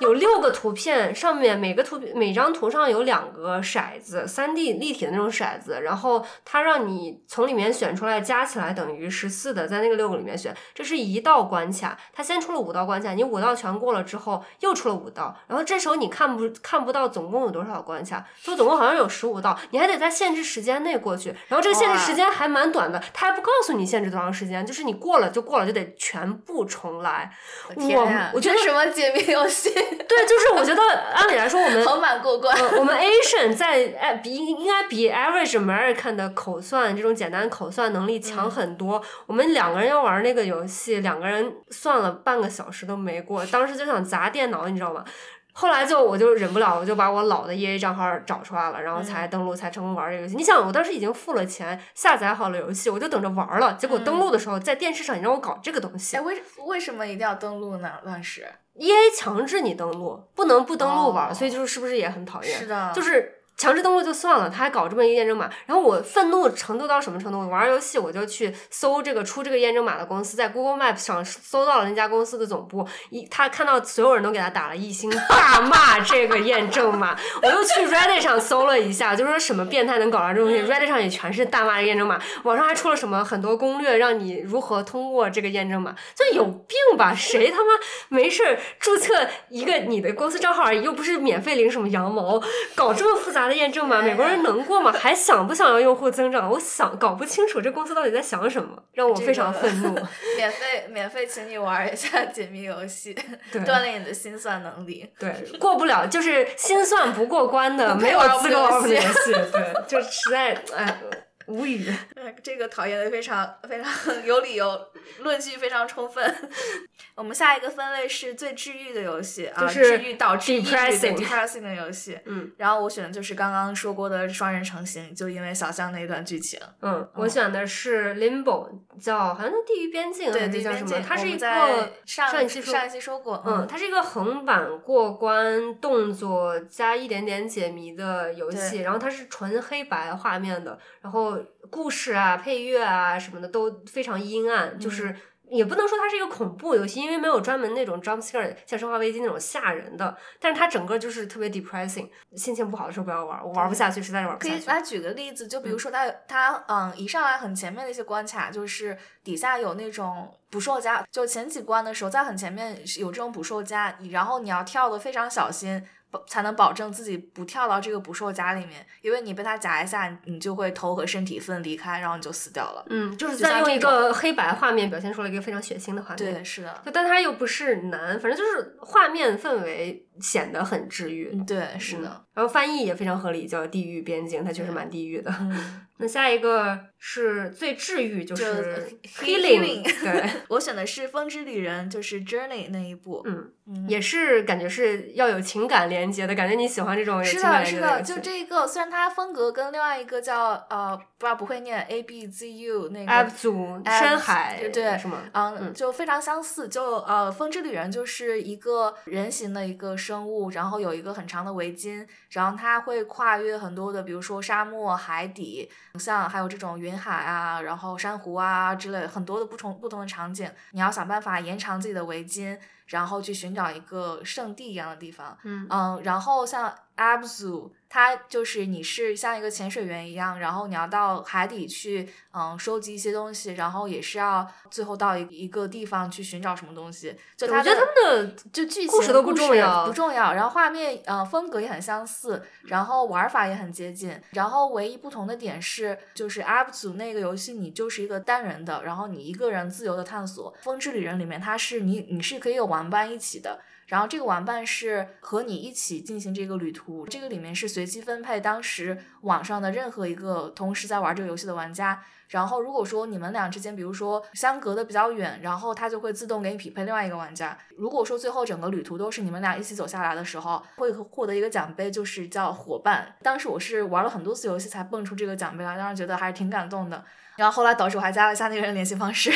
S1: 有六个图片，上面每个图每张图上有两个骰子，三 D 立体的那种骰子，然后它让你从里面选出来，加起来等于十四的，在那个六个里面选，这是一道关卡，它先出了五道关卡，你五道全过了之后，又出了五道，然后这时候你看不看不到总共有多少关卡，就总共好像有十五道，你还得在限制时间内过去，然后这个限制时间还蛮短的，它还不告诉你限制多长时间，就是你过了就过了，就得全部重来。
S2: 我
S1: 我觉得
S2: 什么解谜游戏？
S1: 对，就是我觉得按理来说我们
S2: 好满过关。
S1: 呃，我们 Asian 在哎比应该比 average American 的口算这种简单口算能力强很多。我们两个人要玩那个游戏，两个人算了半个小时都没过，当时就想砸电脑，你知道吗？后来就我就忍不了，我就把我老的 EA 账号找出来了，然后才登录，才成功玩这个游戏。你想，我当时已经付了钱下载好了游戏，我就等着玩了。结果登录的时候，在电视上你让我搞这个东西
S2: 哎，为为什么一定要登录呢？乱世
S1: ，EA 强制你登录，不能不登录玩，
S2: 哦
S1: 所以就是是不是也很讨厌？
S2: 是的，
S1: 就是强制登录就算了，他还搞这么一个验证码，然后我愤怒程度到什么程度？我玩游戏我就去搜这个出这个验证码的公司，在 Google Map 上搜到了那家公司的总部，一他看到所有人都给他打了一星，大骂这个验证码。我又去 Reddit 上搜了一下，就说什么变态能搞到这东西，Reddit 上也全是大骂验证码，网上还出了什么很多攻略，让你如何通过这个验证码，就有病吧？谁他妈没事注册一个你的公司账号而已，又不是免费领什么羊毛，搞这么复杂的验证码，美国人能过吗？还想不想要用户增长？我想搞不清楚这公司到底在想什么，让我非常愤怒。
S2: 免费免费请你玩一下解密游戏，锻炼你的心算能力。
S1: 对，过不了就是心算不过关的，没有资格玩我们的
S2: 游
S1: 游戏。对，就实在哎无语。
S2: 呃这个讨厌的非常非常有理由，论据非常充分。我们下一个分类是最治愈的游戏啊，治愈导致抑郁的
S1: depressing
S2: depressing 的游戏。
S1: 嗯
S2: 然后我选的就是刚刚说过的双人成行，就因为小象那一段剧情。
S1: 嗯，我选的是 Limbo，叫好像叫地狱边境
S2: 对，
S1: 还是叫什么？
S2: 地边境，
S1: 它是一个
S2: 上
S1: 上一期说
S2: 上一期说过，
S1: 嗯，它是一个横版过关动作加一点点解谜的游戏，然后它是纯黑白画面的，然后故事啊、配乐啊什么的都非常阴暗，
S2: 嗯
S1: 就是。也不能说它是一个恐怖游戏，因为没有专门那种 jump scare 像《生化危机》那种吓人的，但是它整个就是特别 depressing，心情不好的时候不要玩，我玩不下去，实在是玩不下去。
S2: 可以来举个例子，就比如说它它嗯一上来很前面的一些关卡，就是底下有那种捕兽夹，就前几关的时候在很前面有这种捕兽夹，然后你要跳的非常小心。保才能保证自己不跳到这个捕兽夹里面，因为你被它夹一下，你就会头和身体分离开，然后你就死掉了。
S1: 嗯，就是
S2: 就
S1: 在用一个黑白画面表现出了一个非常血腥的画面。
S2: 对，是的，
S1: 就但它又不是难，反正就是画面氛围显得很治愈。
S2: 对，是的。
S1: 然后翻译也非常合理，叫《地狱边境》，它确实蛮地狱的。
S2: 嗯，
S1: 那下一个是最治愈，就
S2: 就是《Healing
S1: 对，
S2: 我选的是《风之旅人》，就是 Journey 那一部。
S1: 嗯，
S2: 嗯，
S1: 也是感觉是要有情感连接的，感觉你喜欢这种有
S2: 是的，是的，就这一个，虽然它风格跟另外一个叫呃，不知道不会念 A B Z U 那个
S1: App 组深海，
S2: 对对
S1: 是吗？
S2: 嗯，
S1: 嗯
S2: 就非常相似。就呃，风之旅人就是一个人形的一个生物，然后有一个很长的围巾，然后它会跨越很多的，比如说沙漠、海底，像还有这种云海啊，然后珊瑚啊之类很多的不同不同的场景。你要想办法延长自己的围巾，然后去寻找一个圣地一样的地方。
S1: 嗯
S2: 嗯，然后像 Abzu，它就是你是像一个潜水员一样，然后你要到海底去，嗯，收集一些东西，然后也是要最后到一一个地方去寻找什么东西。就它
S1: 我觉得
S2: 的
S1: 他们的
S2: 就剧情
S1: 故事都不重要
S2: 不重要。然后画面呃风格也很相似，然后玩法也很接近。然后唯一不同的点是，就是 Abzu 那个游戏你就是一个单人的，然后你一个人自由的探索。风之旅人里面它是你你是可以有玩伴一起的。然后这个玩伴是和你一起进行这个旅途，这个里面是随机分配当时网上的任何一个同时在玩这个游戏的玩家。然后如果说你们俩之间，比如说相隔的比较远，然后它就会自动给你匹配另外一个玩家。如果说最后整个旅途都是你们俩一起走下来的时候，会获得一个奖杯，就是叫伙伴。当时我是玩了很多次游戏才蹦出这个奖杯来，当时觉得还是挺感动的。然后后来导致我还加了一下那个人联系方式。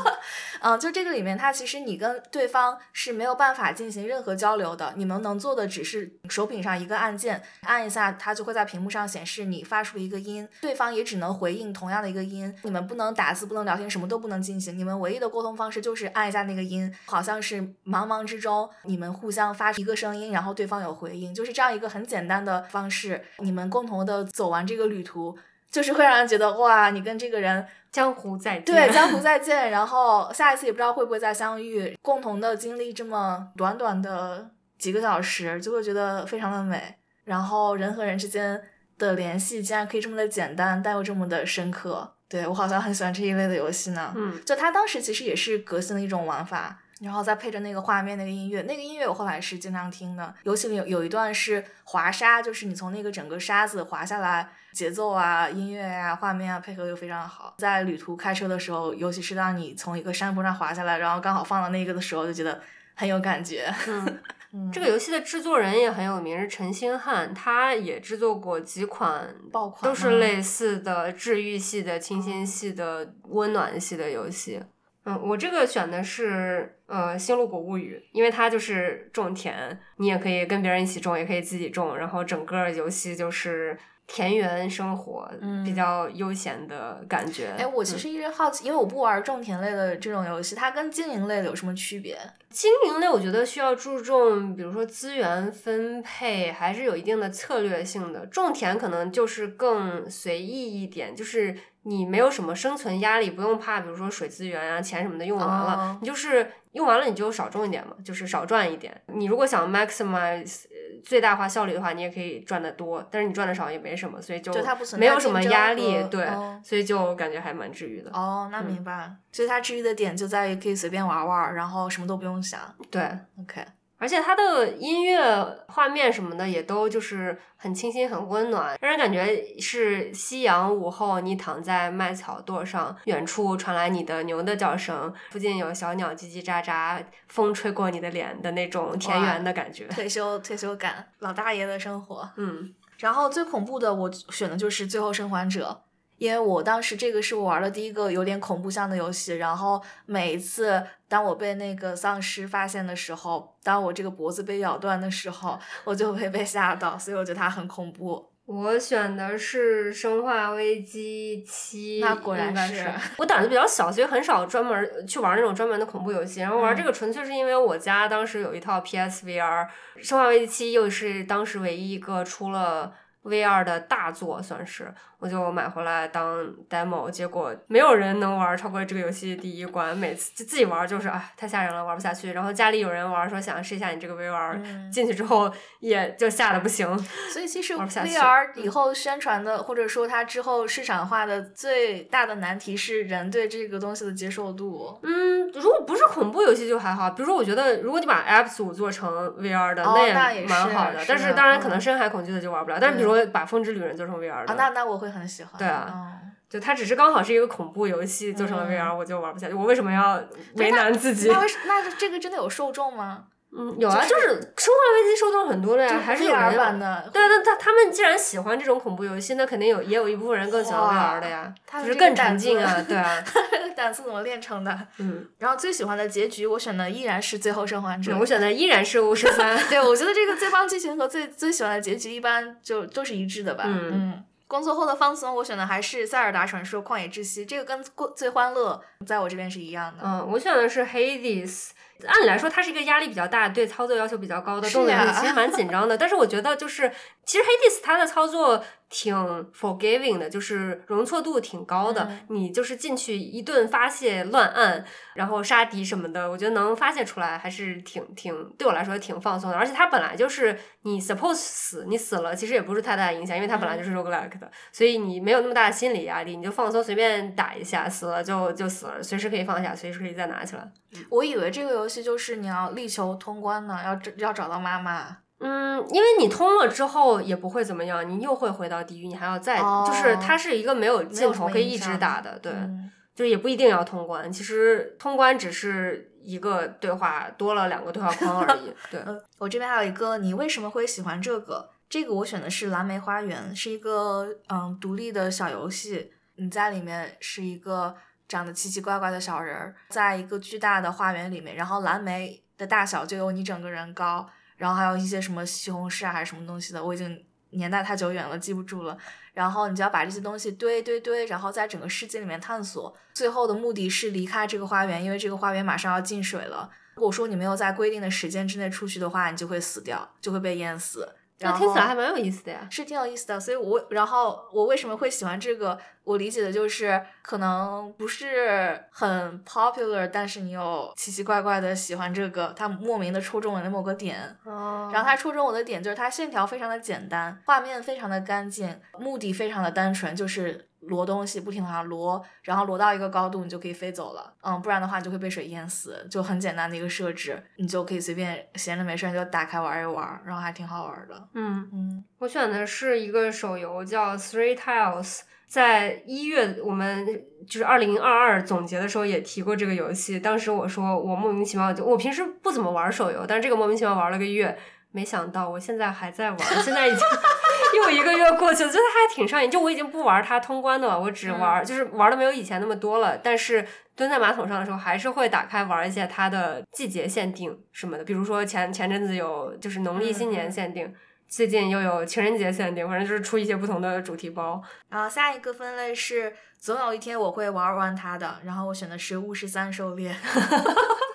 S2: 嗯，就这个里面，它其实你跟对方是没有办法进行任何交流的，你们能做的只是手柄上一个按键，按一下它就会在屏幕上显示你发出一个音，对方也只能回应同样的一个音，你们不能打字，不能聊天，什么都不能进行，你们唯一的沟通方式就是按一下那个音，好像是茫茫之中你们互相发出一个声音，然后对方有回应，就是这样一个很简单的方式，你们共同的走完这个旅途。就是会让人觉得哇，你跟这个人
S1: 江湖再见，
S2: 对，江湖 再见，然后下一次也不知道会不会再相遇，共同的经历这么短短的几个小时，就会觉得非常的美。然后人和人之间的联系竟然可以这么的简单，但又这么的深刻。对我好像很喜欢这一类的游戏呢。
S1: 嗯，
S2: 就它当时其实也是革新的一种玩法，然后再配着那个画面、那个音乐，那个音乐我后来是经常听的。游戏里有有一段是滑沙，就是你从那个整个沙子滑下来，节奏啊、音乐啊、画面啊配合又非常好。在旅途开车的时候，尤其是当你从一个山坡上滑下来，然后刚好放到那个的时候，就觉得很有感觉。
S1: 嗯，
S2: 嗯，
S1: 这个游戏的制作人也很有名，是陈星汉，他也制作过几款
S2: 爆款
S1: 都是类似的治愈系的、清新系的、温暖系的游戏。嗯，我这个选的是呃《星露谷物语》，因为它就是种田，你也可以跟别人一起种，也可以自己种，然后整个游戏就是田园生活，
S2: 嗯
S1: 比较悠闲的感觉。
S2: 哎，我其
S1: 嗯
S2: 实一直好奇，因为我不玩种田类的这种游戏，它跟经营类的有什么区别？
S1: 经营类，我觉得需要注重，比如说资源分配，还是有一定的策略性的。种田可能就是更随意一点，就是你没有什么生存压力，不用怕，比如说水资源啊、钱什么的用完了，
S2: 哦
S1: 你就是用完了你就少种一点嘛，就是少赚一点。你如果想 maximize 呃最大化效率的话，你也可以赚的多，但是你赚的少也没什么，所以就没有什么压力，对，
S2: 哦
S1: 所以就感觉还蛮治愈的。
S2: 哦，那
S1: 嗯
S2: 明白。所以它治愈的点就在于可以随便玩玩，然后什么都不用想。
S1: 对
S2: ，OK，
S1: 而且它的音乐、画面什么的也都就是很清新、很温暖，让人感觉是夕阳午后，你躺在麦草垛上，远处传来你的牛的叫声，附近有小鸟叽叽喳喳，风吹过你的脸的那种田园的感觉。
S2: 退休退休感，老大爷的生活。
S1: 嗯
S2: 然后最恐怖的，我选的就是《最后生还者》，因为我当时这个是我玩的第一个有点恐怖向的游戏。然后每一次当我被那个丧尸发现的时候，当我这个脖子被咬断的时候，我就会被吓到，所以我觉得它很恐怖。
S1: 我选的是《生化危机七》，
S2: 那果然是
S1: 是 我胆子比较小，所以很少专门去玩那种专门的恐怖游戏。然后玩
S2: 嗯
S1: 这个纯粹是因为我家当时有一套 PSVR，《生化危机七》又是当时唯一一个出了 VR 的大作，算是我就买回来当 demo。结果没有人能玩超过这个游戏第一关，每次就自己玩就是啊太吓人了，玩不下去。然后家里有人玩，说想试一下你这个 VR，、
S2: 嗯
S1: 进去之后也就吓得不行。
S2: 所以其实 VR 以后宣传的，或者说它之后市场化的最大的难题是人对这个东西的接受度。
S1: 嗯，如果不是恐怖游戏就还好，比如说我觉得如果你把 Apps 五做成 VR 的，
S2: 哦
S1: 那
S2: 那也
S1: 蛮好的。但是当然可能
S2: 嗯
S1: 深海恐惧的就玩不了。但是比如说把风之旅人做成 VR 的，
S2: 啊，那那我会很喜欢。
S1: 对啊
S2: 嗯
S1: 就它只是刚好是一个恐怖游戏做成了
S2: 嗯
S1: VR，、我就玩不下去。我为什么要为难自己？
S2: 那为什那这个真的有受众吗？
S1: 嗯，有啊，
S2: 就
S1: 就是《生化危机》受众很多的呀，还是有人
S2: 版的。
S1: 对啊，那他他们既然喜欢这种恐怖游戏，那肯定有也有一部分人更喜欢
S2: 哇
S1: VR 的呀，
S2: 他
S1: 就是更沉浸啊，对啊，
S2: 胆子怎么练成的？
S1: 嗯，
S2: 然后最喜欢的结局，我选的依然是《最后生还者》。
S1: 我选的依然是巫师三，
S2: 对，我觉得这个最棒剧情和最最喜欢的结局一般就都是一致的吧。
S1: 嗯
S2: 工作后的放松，我选的还是《塞尔达传说：旷野之息》，这个跟过最欢乐在我这边是一样的。
S1: 嗯，我选的是 Hades。按理来说，它是一个压力比较大、对操作要求比较高的动作游戏，其实蛮紧张的。但是我觉得，就是其实 Hades 它的操作挺 forgiving 的，就是容错度挺高的。
S2: 嗯
S1: 你就是进去一顿发泄乱按，然后杀敌什么的，我觉得能发泄出来，还是挺挺对我来说挺放松的。而且它本来就是你 suppose 死，你死了其实也不是太大的影响，因为它本来就是 roguelike 的，所以你没有那么大的心理压力，你就放松随便打一下，死了就就死了，随时可以放下，随时可以再拿起来。
S2: 我以为这个游戏就是你要力求通关呢，要找要找到妈妈。
S1: 嗯，因为你通了之后也不会怎么样，你又会回到地狱，你还要再，
S2: 哦
S1: 就是它是一个没有尽头可以一直打的，对，
S2: 嗯
S1: 就是也不一定要通关，其实通关只是一个对话多了两个对话框而已，对，
S2: 呃，我这边还有一个，你为什么会喜欢这个？这个我选的是蓝莓花园，是一个嗯独立的小游戏。你在里面是一个长得奇奇怪怪的小人儿，在一个巨大的花园里面，然后蓝莓的大小就有你整个人高，然后还有一些什么西红柿啊还是什么东西的，我已经年代太久远了，记不住了。然后你就要把这些东西堆堆堆，然后在整个世界里面探索。最后的目的是离开这个花园，因为这个花园马上要进水了。如果说你没有在规定的时间之内出去的话，你就会死掉，就会被淹死。然
S1: 那听起来还蛮有意思的呀。
S2: 是挺有意思的，所以我然后我为什么会喜欢这个？我理解的就是可能不是很 popular，但是你有奇奇怪怪的喜欢这个，它莫名的戳中了某个点。
S1: 哦
S2: 然后它戳中我的点就是它线条非常的简单，画面非常的干净，目的非常的单纯，就是摞东西，不停的往上摞，然后挪到一个高度你就可以飞走了，嗯，不然的话你就会被水淹死，就很简单的一个设置，你就可以随便闲着没事儿就打开玩一玩，然后还挺好玩的，
S1: 嗯，
S2: 嗯。
S1: 我选的是一个手游叫 Three Tiles，在一月我们就是二零二二总结的时候也提过这个游戏。当时我说我莫名其妙就我平时不怎么玩手游，但是这个莫名其妙玩了个月，没想到我现在还在玩，现在已经 又一个月过去了，觉得还挺上瘾。就我已经不玩它通关的了，我只玩、就是玩的没有以前那么多了，但是。蹲在马桶上的时候，还是会打开玩一些它的季节限定什么的，比如说前前阵子有就是农历新年限定，最近又有情人节限定，反正就是出一些不同的主题包。
S2: 然后下一个分类是总有一天我会玩完它的，然后我选的是巫师三狩猎。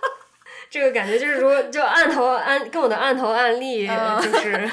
S1: 这个感觉就是说，就按头按跟我的按头案例
S2: 嗯
S1: 就是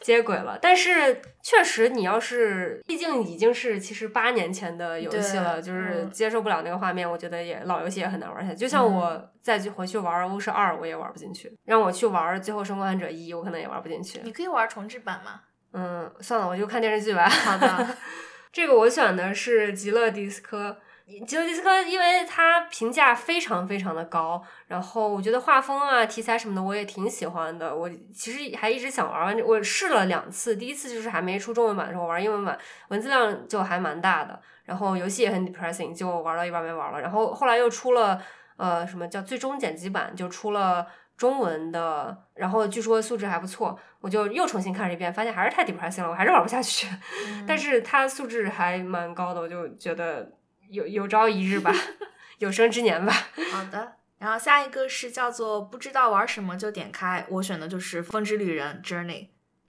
S1: 接轨了。但是确实，你要是毕竟已经是其实八年前的游戏了，就是
S2: 嗯
S1: 接受不了那个画面，我觉得也老游戏也很难玩下去。就像
S2: 嗯
S1: 我再去回去玩巫师二，我也玩不进去；让我去玩最后生还者一，我可能也玩不进去。
S2: 你可以玩重置版吗？
S1: 嗯，算了，我就看电视剧吧。
S2: 好的，
S1: 这个我选的是极乐迪斯科。极乐迪斯科，因为它评价非常非常的高，然后我觉得画风啊、题材什么的我也挺喜欢的。我其实还一直想玩完，我试了两次，第一次就是还没出中文版的时候玩英文版，文字量就还蛮大的，然后游戏也很 depressing，就玩到一半没玩了。然后后来又出了呃什么叫最终剪辑版，就出了中文的，然后据说素质还不错，我就又重新看了一遍，发现还是太 depressing 了，我还是玩不下去。但是它素质还蛮高的，我就觉得有有朝一日吧，有生之年吧。
S2: 好的。然后下一个是叫做不知道玩什么就点开，我选的就是《风之旅人 Journey》。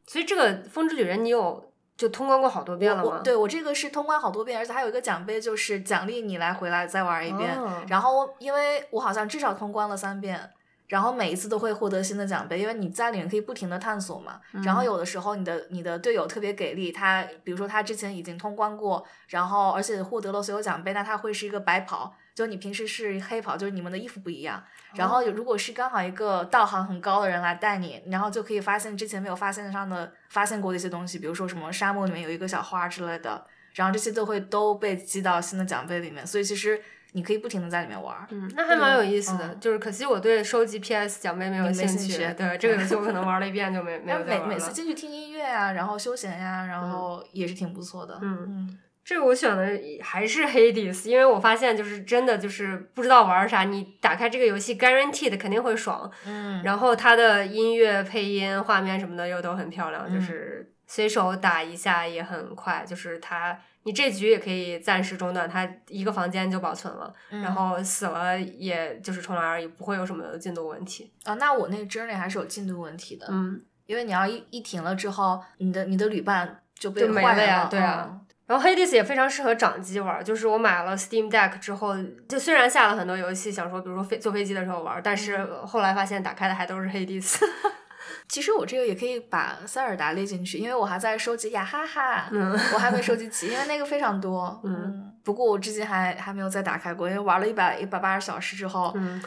S1: 所以这个《风之旅人》你有就通关过好多遍了吗？
S2: 我对我这个是通关好多遍，而且还有一个奖杯，就是奖励你来回来再玩一遍。
S1: 哦
S2: 然后我因为我好像至少通关了三遍，然后每一次都会获得新的奖杯，因为你在里面可以不停的探索嘛。然后有的时候你的你的队友特别给力，他比如说他之前已经通关过，然后而且获得了所有奖杯，那他会是一个白袍。就你平时是黑袍，就是你们的衣服不一样。然后如果是刚好一个道行很高的人来带你，然后就可以发现之前没有发现上的发现过的一些东西，比如说什么沙漠里面有一个小花之类的，然后这些都会都被记到新的奖杯里面。所以其实你可以不停的在里面玩儿。
S1: 嗯，那还蛮有意思的。
S2: 嗯
S1: 就是可惜我对收集 PS 奖杯没有
S2: 没
S1: 兴
S2: 兴趣
S1: 对这个游戏，我可能玩了一遍就没没有再玩了。
S2: 每次进去听音乐啊，然后休闲呀、然后也是挺不错的。
S1: 嗯
S2: 嗯
S1: 这个我选的还是 Hades，因为我发现就是真的就是不知道玩啥，你打开这个游戏 guaranteed 肯定会爽。
S2: 嗯，
S1: 然后它的音乐、配音、画面什么的又都很漂亮，
S2: 嗯
S1: 就是随手打一下也很快，就是它你这局也可以暂时中断，它一个房间就保存了，
S2: 嗯
S1: 然后死了也就是重来而已，不会有什么进度问题。
S2: 啊，那我那个 journey 还是有进度问题的，
S1: 嗯，
S2: 因为你要一一停了之后，你的你的旅伴就被
S1: 就没
S2: 换
S1: 了呀对啊
S2: 嗯
S1: 然后 Hades 也非常适合掌机玩，就是我买了 Steam Deck 之后，就虽然下了很多游戏，想说比如说飞坐飞机的时候玩，但是
S2: 嗯
S1: 后来发现打开的还都是 Hades。
S2: 其实我这个也可以把塞尔达列进去，因为我还在收集雅哈哈，
S1: 嗯
S2: 我还没收集齐，因为那个非常多。
S1: 嗯
S2: 不过我至今还还没有再打开过，因为玩了一百一百八十小时之后，
S1: 嗯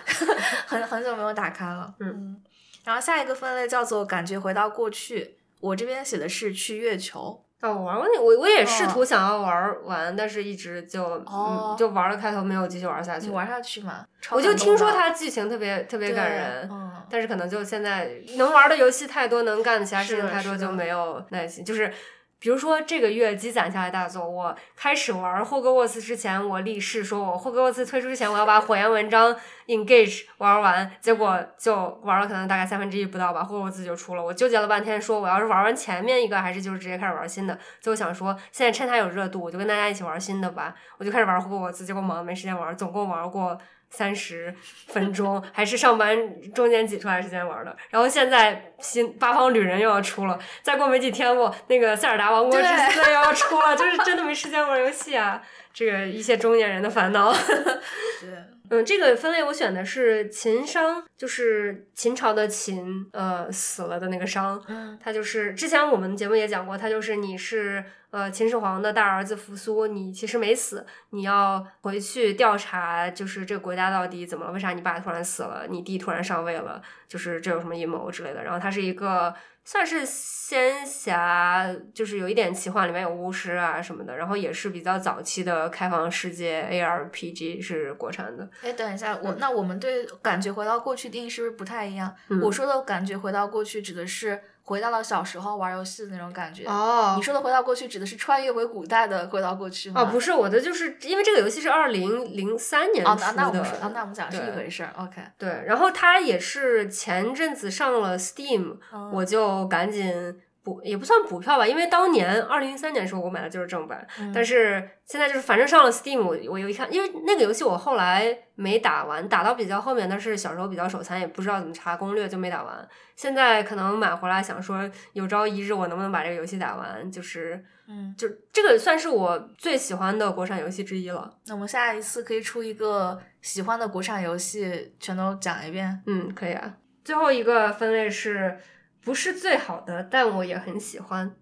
S2: 很很久没有打开了。
S1: 嗯
S2: 然后下一个分类叫做感觉回到过去，我这边写的是去月球。
S1: 哦，我玩过那，我我也试
S2: 哦
S1: 图想要玩完，但是一直就、
S2: 哦
S1: 嗯、就玩了开头，没有继续玩下去。
S2: 你玩下去嘛？
S1: 我就听说它剧情特别特别感人，
S2: 嗯，
S1: 但是可能就现在能玩的游戏太多，能干的其他事情太多，就没有耐心。就是比如说这个月积攒下来大作，我开始玩霍格沃茨之前，我立誓说我霍格沃茨推出之前，我要把火焰文章 Engage 玩完，结果就玩了可能大概三分之一不到吧，霍格沃茨就出了。我纠结了半天，说我要是玩完前面一个，还是就是直接开始玩新的。最后想说，现在趁它有热度，我就跟大家一起玩新的吧。我就开始玩霍格沃茨，结果忙没时间玩，总共玩过。三十分钟，还是上班中间挤出来时间玩的。然后现在新八方旅人又要出了，再过没几天我那个塞尔达王国之
S2: 对
S1: 四又要出了，就是真的没时间玩游戏啊。这个一些中年人的烦恼。
S2: 对，
S1: 嗯，这个分类我选的是秦商，就是秦朝的秦，呃，死了的那个商。
S2: 嗯
S1: 他就是之前我们节目也讲过，他就是你是呃秦始皇的大儿子扶苏，你其实没死，你要回去调查，就是这个国家到底怎么了？为啥你爸突然死了，你弟突然上位了？就是这有什么阴谋之类的。然后他是一个算是仙侠，就是有一点奇幻，里面有巫师啊什么的，然后也是比较早期的开放世界 ARPG 是国产的。
S2: 哎，等一下，我那我们对感觉回到过去定义是不是不太一样？
S1: 嗯
S2: 我说的感觉回到过去指的是回到了小时候玩游戏的那种感觉。
S1: 哦
S2: 你说的回到过去指的是穿越回古代的回到过去吗？
S1: 哦，不是我的，就是因为这个游戏是二零零三年出
S2: 哦，
S1: 的，
S2: 那那我们说，哦那我们讲是一回事。OK，
S1: 对，然后它也是前阵子上了 Steam，、
S2: 嗯
S1: 我就赶紧补，也不算补票吧，因为当年二零一三年的时候我买的就是正版，
S2: 嗯
S1: 但是现在就是反正上了 Steam，我我又一看，因为那个游戏我后来没打完，打到比较后面，但是小时候比较手残，也不知道怎么查攻略，就没打完。现在可能买回来想说，有朝一日我能不能把这个游戏打完，就是
S2: 嗯，
S1: 就这个算是我最喜欢的国产游戏之一了。
S2: 那我们下一次可以出一个喜欢的国产游戏，全都讲一遍。
S1: 嗯，可以啊。最后一个分类是不是最好的，但我也很喜欢。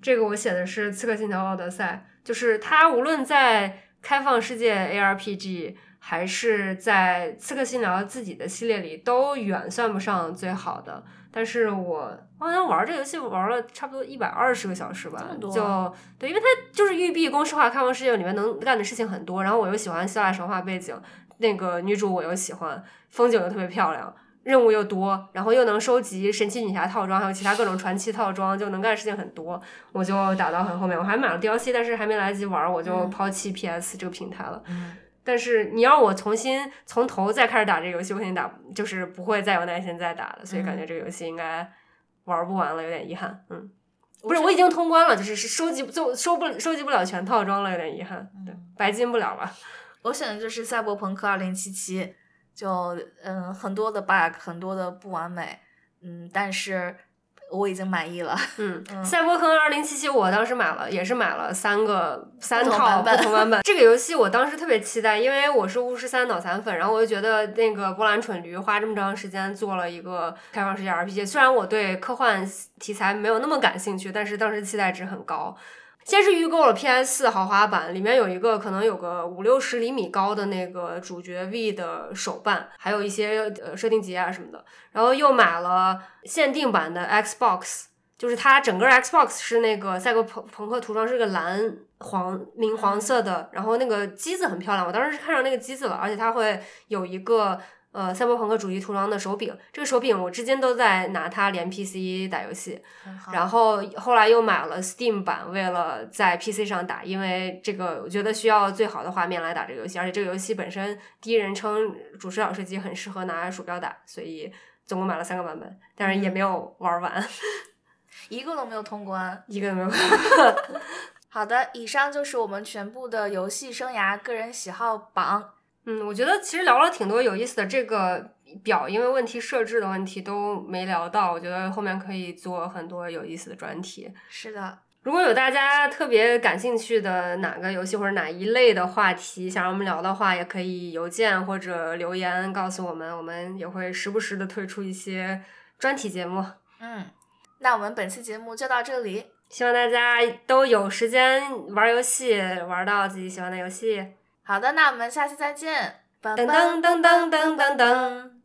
S1: 这个我写的是《刺客信条：奥德赛》，就是它无论在开放世界 ARPG 还是在《刺客信条》自己的系列里，都远算不上最好的。但是我好像玩这游戏玩了差不多一百二十个小时吧就对，因为它就是育碧公式化开放世界里面能干的事情很多，然后我又喜欢希腊神话背景，那个女主我又喜欢，风景又特别漂亮，任务又多，然后又能收集神奇女侠套装，还有其他各种传奇套装，就能干的事情很多。我就打到很后面，我还买了 DLC，但是还没来得及玩，我就
S2: 嗯
S1: 抛弃 PS 这个平台了。
S2: 嗯，
S1: 但是你让我重新从头再开始打这个游戏，我肯定打就是不会再有耐心再打了，所以感觉这个游戏应该玩不完了，有点遗憾。嗯，不是，我已经通关了，就是是收集就收不收集不了全套装了，有点遗憾。对，白金不了了。
S2: 我选的就是《赛博朋克2077》，就嗯很多的 bug，很多的不完美，嗯，但是我已经满意了。
S1: 嗯，
S2: 嗯
S1: 赛博朋克二零七七，我当时买了，也是买了三个三套
S2: 不同版本
S1: 不同版本。这个游戏我当时特别期待，因为我是巫师三脑残粉，然后我就觉得那个波兰蠢驴花这么长时间做了一个开放世界 RPG，虽然我对科幻题材没有那么感兴趣，但是当时期待值很高。先是预购了 PS 四豪华版，里面有一个可能有个五六十厘米高的那个主角 V 的手办，还有一些呃设定集啊什么的。然后又买了限定版的 Xbox，就是它整个 Xbox 是那个赛博朋朋克涂装是个蓝黄明黄色的，然后那个机子很漂亮，我当时是看上那个机子了，而且它会有一个。呃，赛博朋克主题涂装的手柄，这个手柄我至今都在拿它连 PC 打游戏，然后后来又买了 Steam 版，为了在 PC 上打，因为这个我觉得需要最好的画面来打这个游戏，而且这个游戏本身第一人称主视角射击很适合拿鼠标打，所以总共买了三个版本，但是也没有玩完，
S2: 一个都没有通关，
S1: 一个都没有。
S2: 好的，以上就是我们全部的游戏生涯个人喜好榜。
S1: 嗯，我觉得其实聊了挺多有意思的。这个表因为问题设置的问题都没聊到，我觉得后面可以做很多有意思的专题。
S2: 是的，
S1: 如果有大家特别感兴趣的哪个游戏或者哪一类的话题想让我们聊的话，也可以邮件或者留言告诉我们，我们也会时不时的推出一些专题节目。
S2: 嗯，那我们本期节目就到这里，
S1: 希望大家都有时间玩游戏，玩到自己喜欢的游戏。
S2: 好的，那我们下期再见。
S1: 噔噔噔噔噔噔噔。